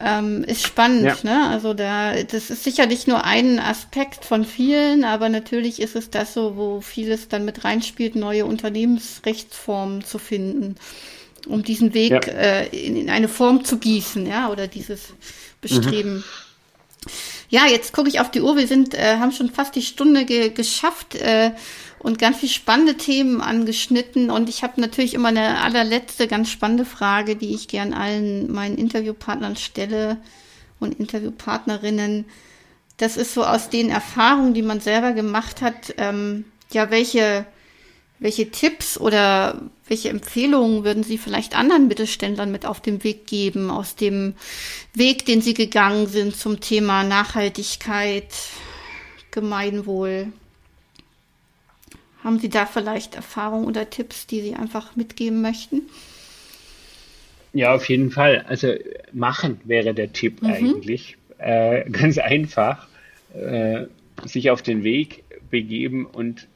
Ähm, ist spannend, Ja. ne? Also da, das ist sicherlich nur ein Aspekt von vielen, aber natürlich ist es das so, wo vieles dann mit reinspielt, neue Unternehmensrechtsformen zu finden, um diesen Weg Ja. äh, in, in eine Form zu gießen, ja, oder dieses Bestreben. Ja, jetzt gucke ich auf die Uhr. Wir sind, äh, haben schon fast die Stunde ge geschafft äh, und ganz viele spannende Themen angeschnitten. Und ich habe natürlich immer eine allerletzte ganz spannende Frage, die ich gern allen meinen Interviewpartnern stelle. und Interviewpartnerinnen. Das ist so aus den Erfahrungen, die man selber gemacht hat, ähm, ja, welche, welche Tipps oder welche Empfehlungen würden Sie vielleicht anderen Mittelständlern mit auf den Weg geben, aus dem Weg, den Sie gegangen sind zum Thema Nachhaltigkeit, Gemeinwohl? Haben Sie da vielleicht Erfahrungen oder Tipps, die Sie einfach mitgeben möchten? Ja, auf jeden Fall. Also machen wäre der Tipp mhm. eigentlich. Äh, ganz einfach. Äh, sich auf den Weg begeben und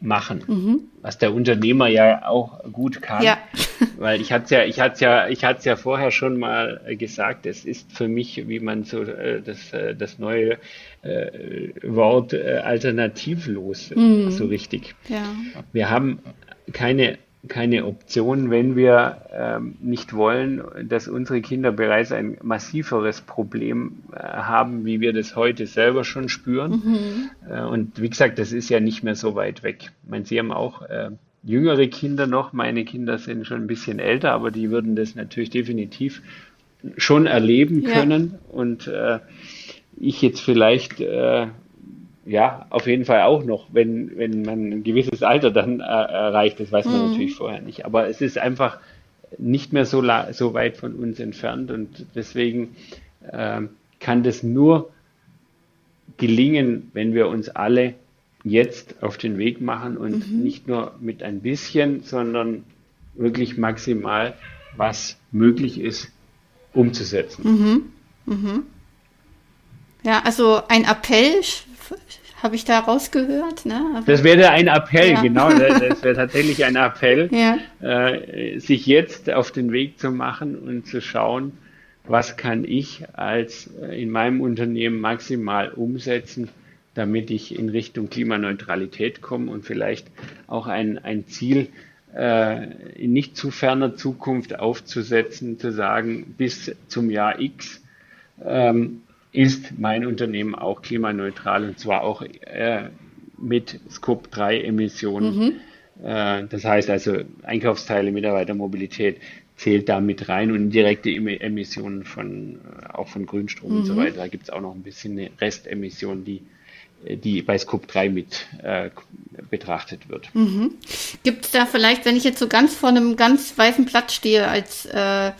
machen, mhm. was der Unternehmer ja auch gut kann. Ja. Weil ich hatte es ja, ich hatte ja, ich hatte es ja vorher schon mal gesagt. Es ist für mich, wie man so äh, das, äh, das neue äh, Wort äh, alternativlos mhm. so richtig. Ja. Wir haben keine keine Option, wenn wir ähm, nicht wollen, dass unsere Kinder bereits ein massiveres Problem äh, haben, wie wir das heute selber schon spüren. Mhm. Äh, und wie gesagt, das ist ja nicht mehr so weit weg. Ich meine, Sie haben auch äh, jüngere Kinder noch. Meine Kinder sind schon ein bisschen älter, aber die würden das natürlich definitiv schon erleben können. Ja. Und äh, ich jetzt vielleicht äh, ja, auf jeden Fall auch noch, wenn, wenn man ein gewisses Alter dann äh, erreicht, das weiß man mhm. natürlich vorher nicht. Aber es ist einfach nicht mehr so, so weit von uns entfernt und deswegen äh, kann das nur gelingen, wenn wir uns alle jetzt auf den Weg machen und mhm. nicht nur mit ein bisschen, sondern wirklich maximal, was möglich ist, umzusetzen. Mhm. Mhm. Ja, also ein Appell habe ich da rausgehört. Ne? Aber, das wäre ein Appell, ja. genau. Das wäre tatsächlich ein Appell, ja. äh, sich jetzt auf den Weg zu machen und zu schauen, was kann ich als äh, in meinem Unternehmen maximal umsetzen, damit ich in Richtung Klimaneutralität komme und vielleicht auch ein, ein Ziel äh, in nicht zu ferner Zukunft aufzusetzen, zu sagen, bis zum Jahr X ähm, ist mein Unternehmen auch klimaneutral und zwar auch äh, mit Scope 3 Emissionen. Mhm. Äh, das heißt also Einkaufsteile, Mitarbeitermobilität zählt da mit rein und indirekte Emissionen von äh, auch von Grünstrom mhm. und so mhm. weiter. Da gibt es auch noch ein bisschen eine Restemission, die die bei Scope 3 mit äh, betrachtet wird. Mhm. Gibt es da vielleicht, wenn ich jetzt so ganz vor einem ganz weißen Platz stehe als äh,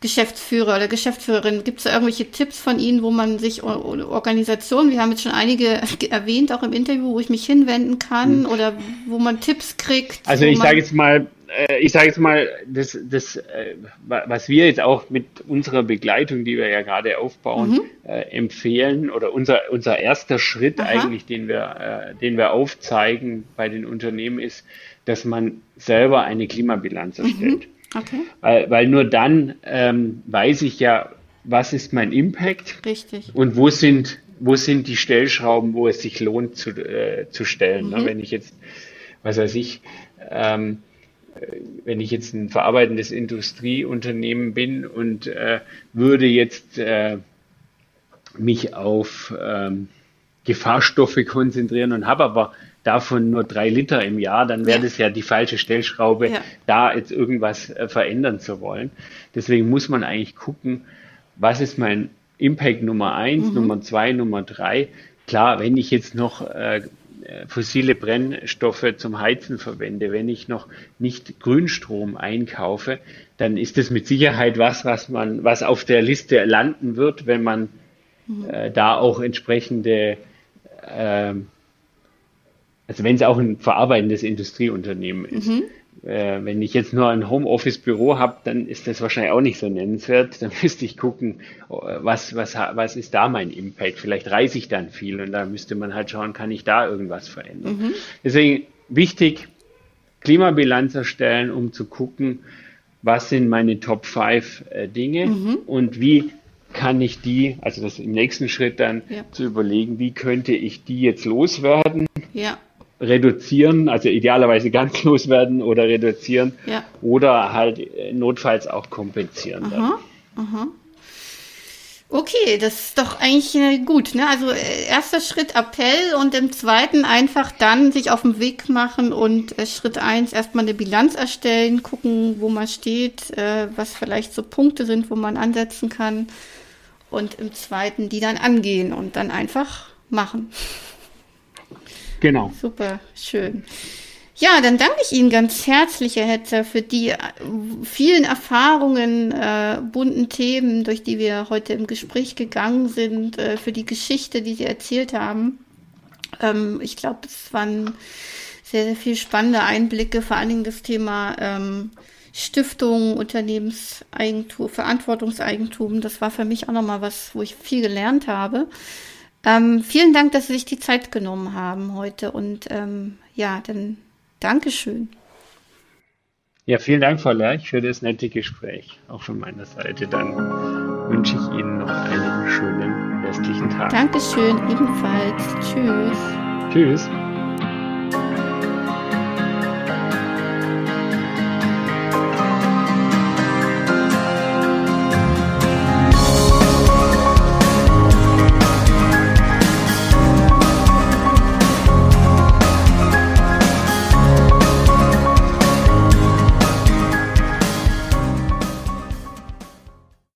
Geschäftsführer oder Geschäftsführerin, gibt es da irgendwelche Tipps von Ihnen, wo man sich Organisationen, wir haben jetzt schon einige erwähnt, auch im Interview, wo ich mich hinwenden kann hm. oder wo man Tipps kriegt? Also ich sage jetzt mal, äh, ich sage jetzt mal, das, das, äh, was wir jetzt auch mit unserer Begleitung, die wir ja gerade aufbauen, mhm. äh, empfehlen oder unser, unser erster Schritt Aha. eigentlich, den wir, äh, den wir aufzeigen bei den Unternehmen ist, dass man selber eine Klimabilanz erstellt. Mhm. Okay. Weil, weil nur dann ähm, weiß ich ja, was ist mein Impact Richtig. und wo sind, wo sind die Stellschrauben, wo es sich lohnt zu, äh, zu stellen. Ne? Mhm. Wenn ich jetzt, was weiß ich, ähm, wenn ich jetzt ein verarbeitendes Industrieunternehmen bin und äh, würde jetzt äh, mich auf ähm, Gefahrstoffe konzentrieren und habe aber davon nur drei Liter im Jahr, dann wäre ja. das ja die falsche Stellschraube, ja. da jetzt irgendwas äh, verändern zu wollen. Deswegen muss man eigentlich gucken, was ist mein Impact Nummer eins, mhm. Nummer zwei, Nummer drei. Klar, wenn ich jetzt noch äh, fossile Brennstoffe zum Heizen verwende, wenn ich noch nicht Grünstrom einkaufe, dann ist das mit Sicherheit was, was man, was auf der Liste landen wird, wenn man mhm. äh, da auch entsprechende äh, also wenn es auch ein verarbeitendes Industrieunternehmen ist. Mhm. Äh, wenn ich jetzt nur ein Homeoffice-Büro habe, dann ist das wahrscheinlich auch nicht so nennenswert. Dann müsste ich gucken, was, was, was ist da mein Impact? Vielleicht reise ich dann viel und da müsste man halt schauen, kann ich da irgendwas verändern. Mhm. Deswegen wichtig, Klimabilanz erstellen, um zu gucken, was sind meine Top 5 äh, Dinge mhm. und wie kann ich die, also das im nächsten Schritt dann ja. zu überlegen, wie könnte ich die jetzt loswerden? Ja reduzieren, also idealerweise ganz loswerden oder reduzieren ja. oder halt äh, notfalls auch kompensieren. Aha, aha. Okay, das ist doch eigentlich äh, gut. Ne? Also äh, erster Schritt Appell und im zweiten einfach dann sich auf den Weg machen und äh, Schritt eins erstmal eine Bilanz erstellen, gucken, wo man steht, was vielleicht so Punkte sind, wo man ansetzen kann und im zweiten die dann angehen und dann einfach machen. Genau. Super, schön. Ja, dann danke ich Ihnen ganz herzlich, Herr Hetzer, für die äh, vielen Erfahrungen, äh, bunten Themen, durch die wir heute im Gespräch gegangen sind, äh, für die Geschichte, die Sie erzählt haben. Ähm, ich glaube, es waren sehr, sehr viel spannende Einblicke, vor allen Dingen das Thema ähm, Stiftung, Unternehmenseigentum, Verantwortungseigentum. Das war für mich auch nochmal was, wo ich viel gelernt habe. Ähm, vielen Dank, dass Sie sich die Zeit genommen haben heute und ähm, ja, dann Dankeschön. Ja, vielen Dank, Frau Lerch, für das nette Gespräch. Auch von meiner Seite. Dann wünsche ich Ihnen noch einen schönen restlichen Tag. Dankeschön, ebenfalls. Tschüss. Tschüss.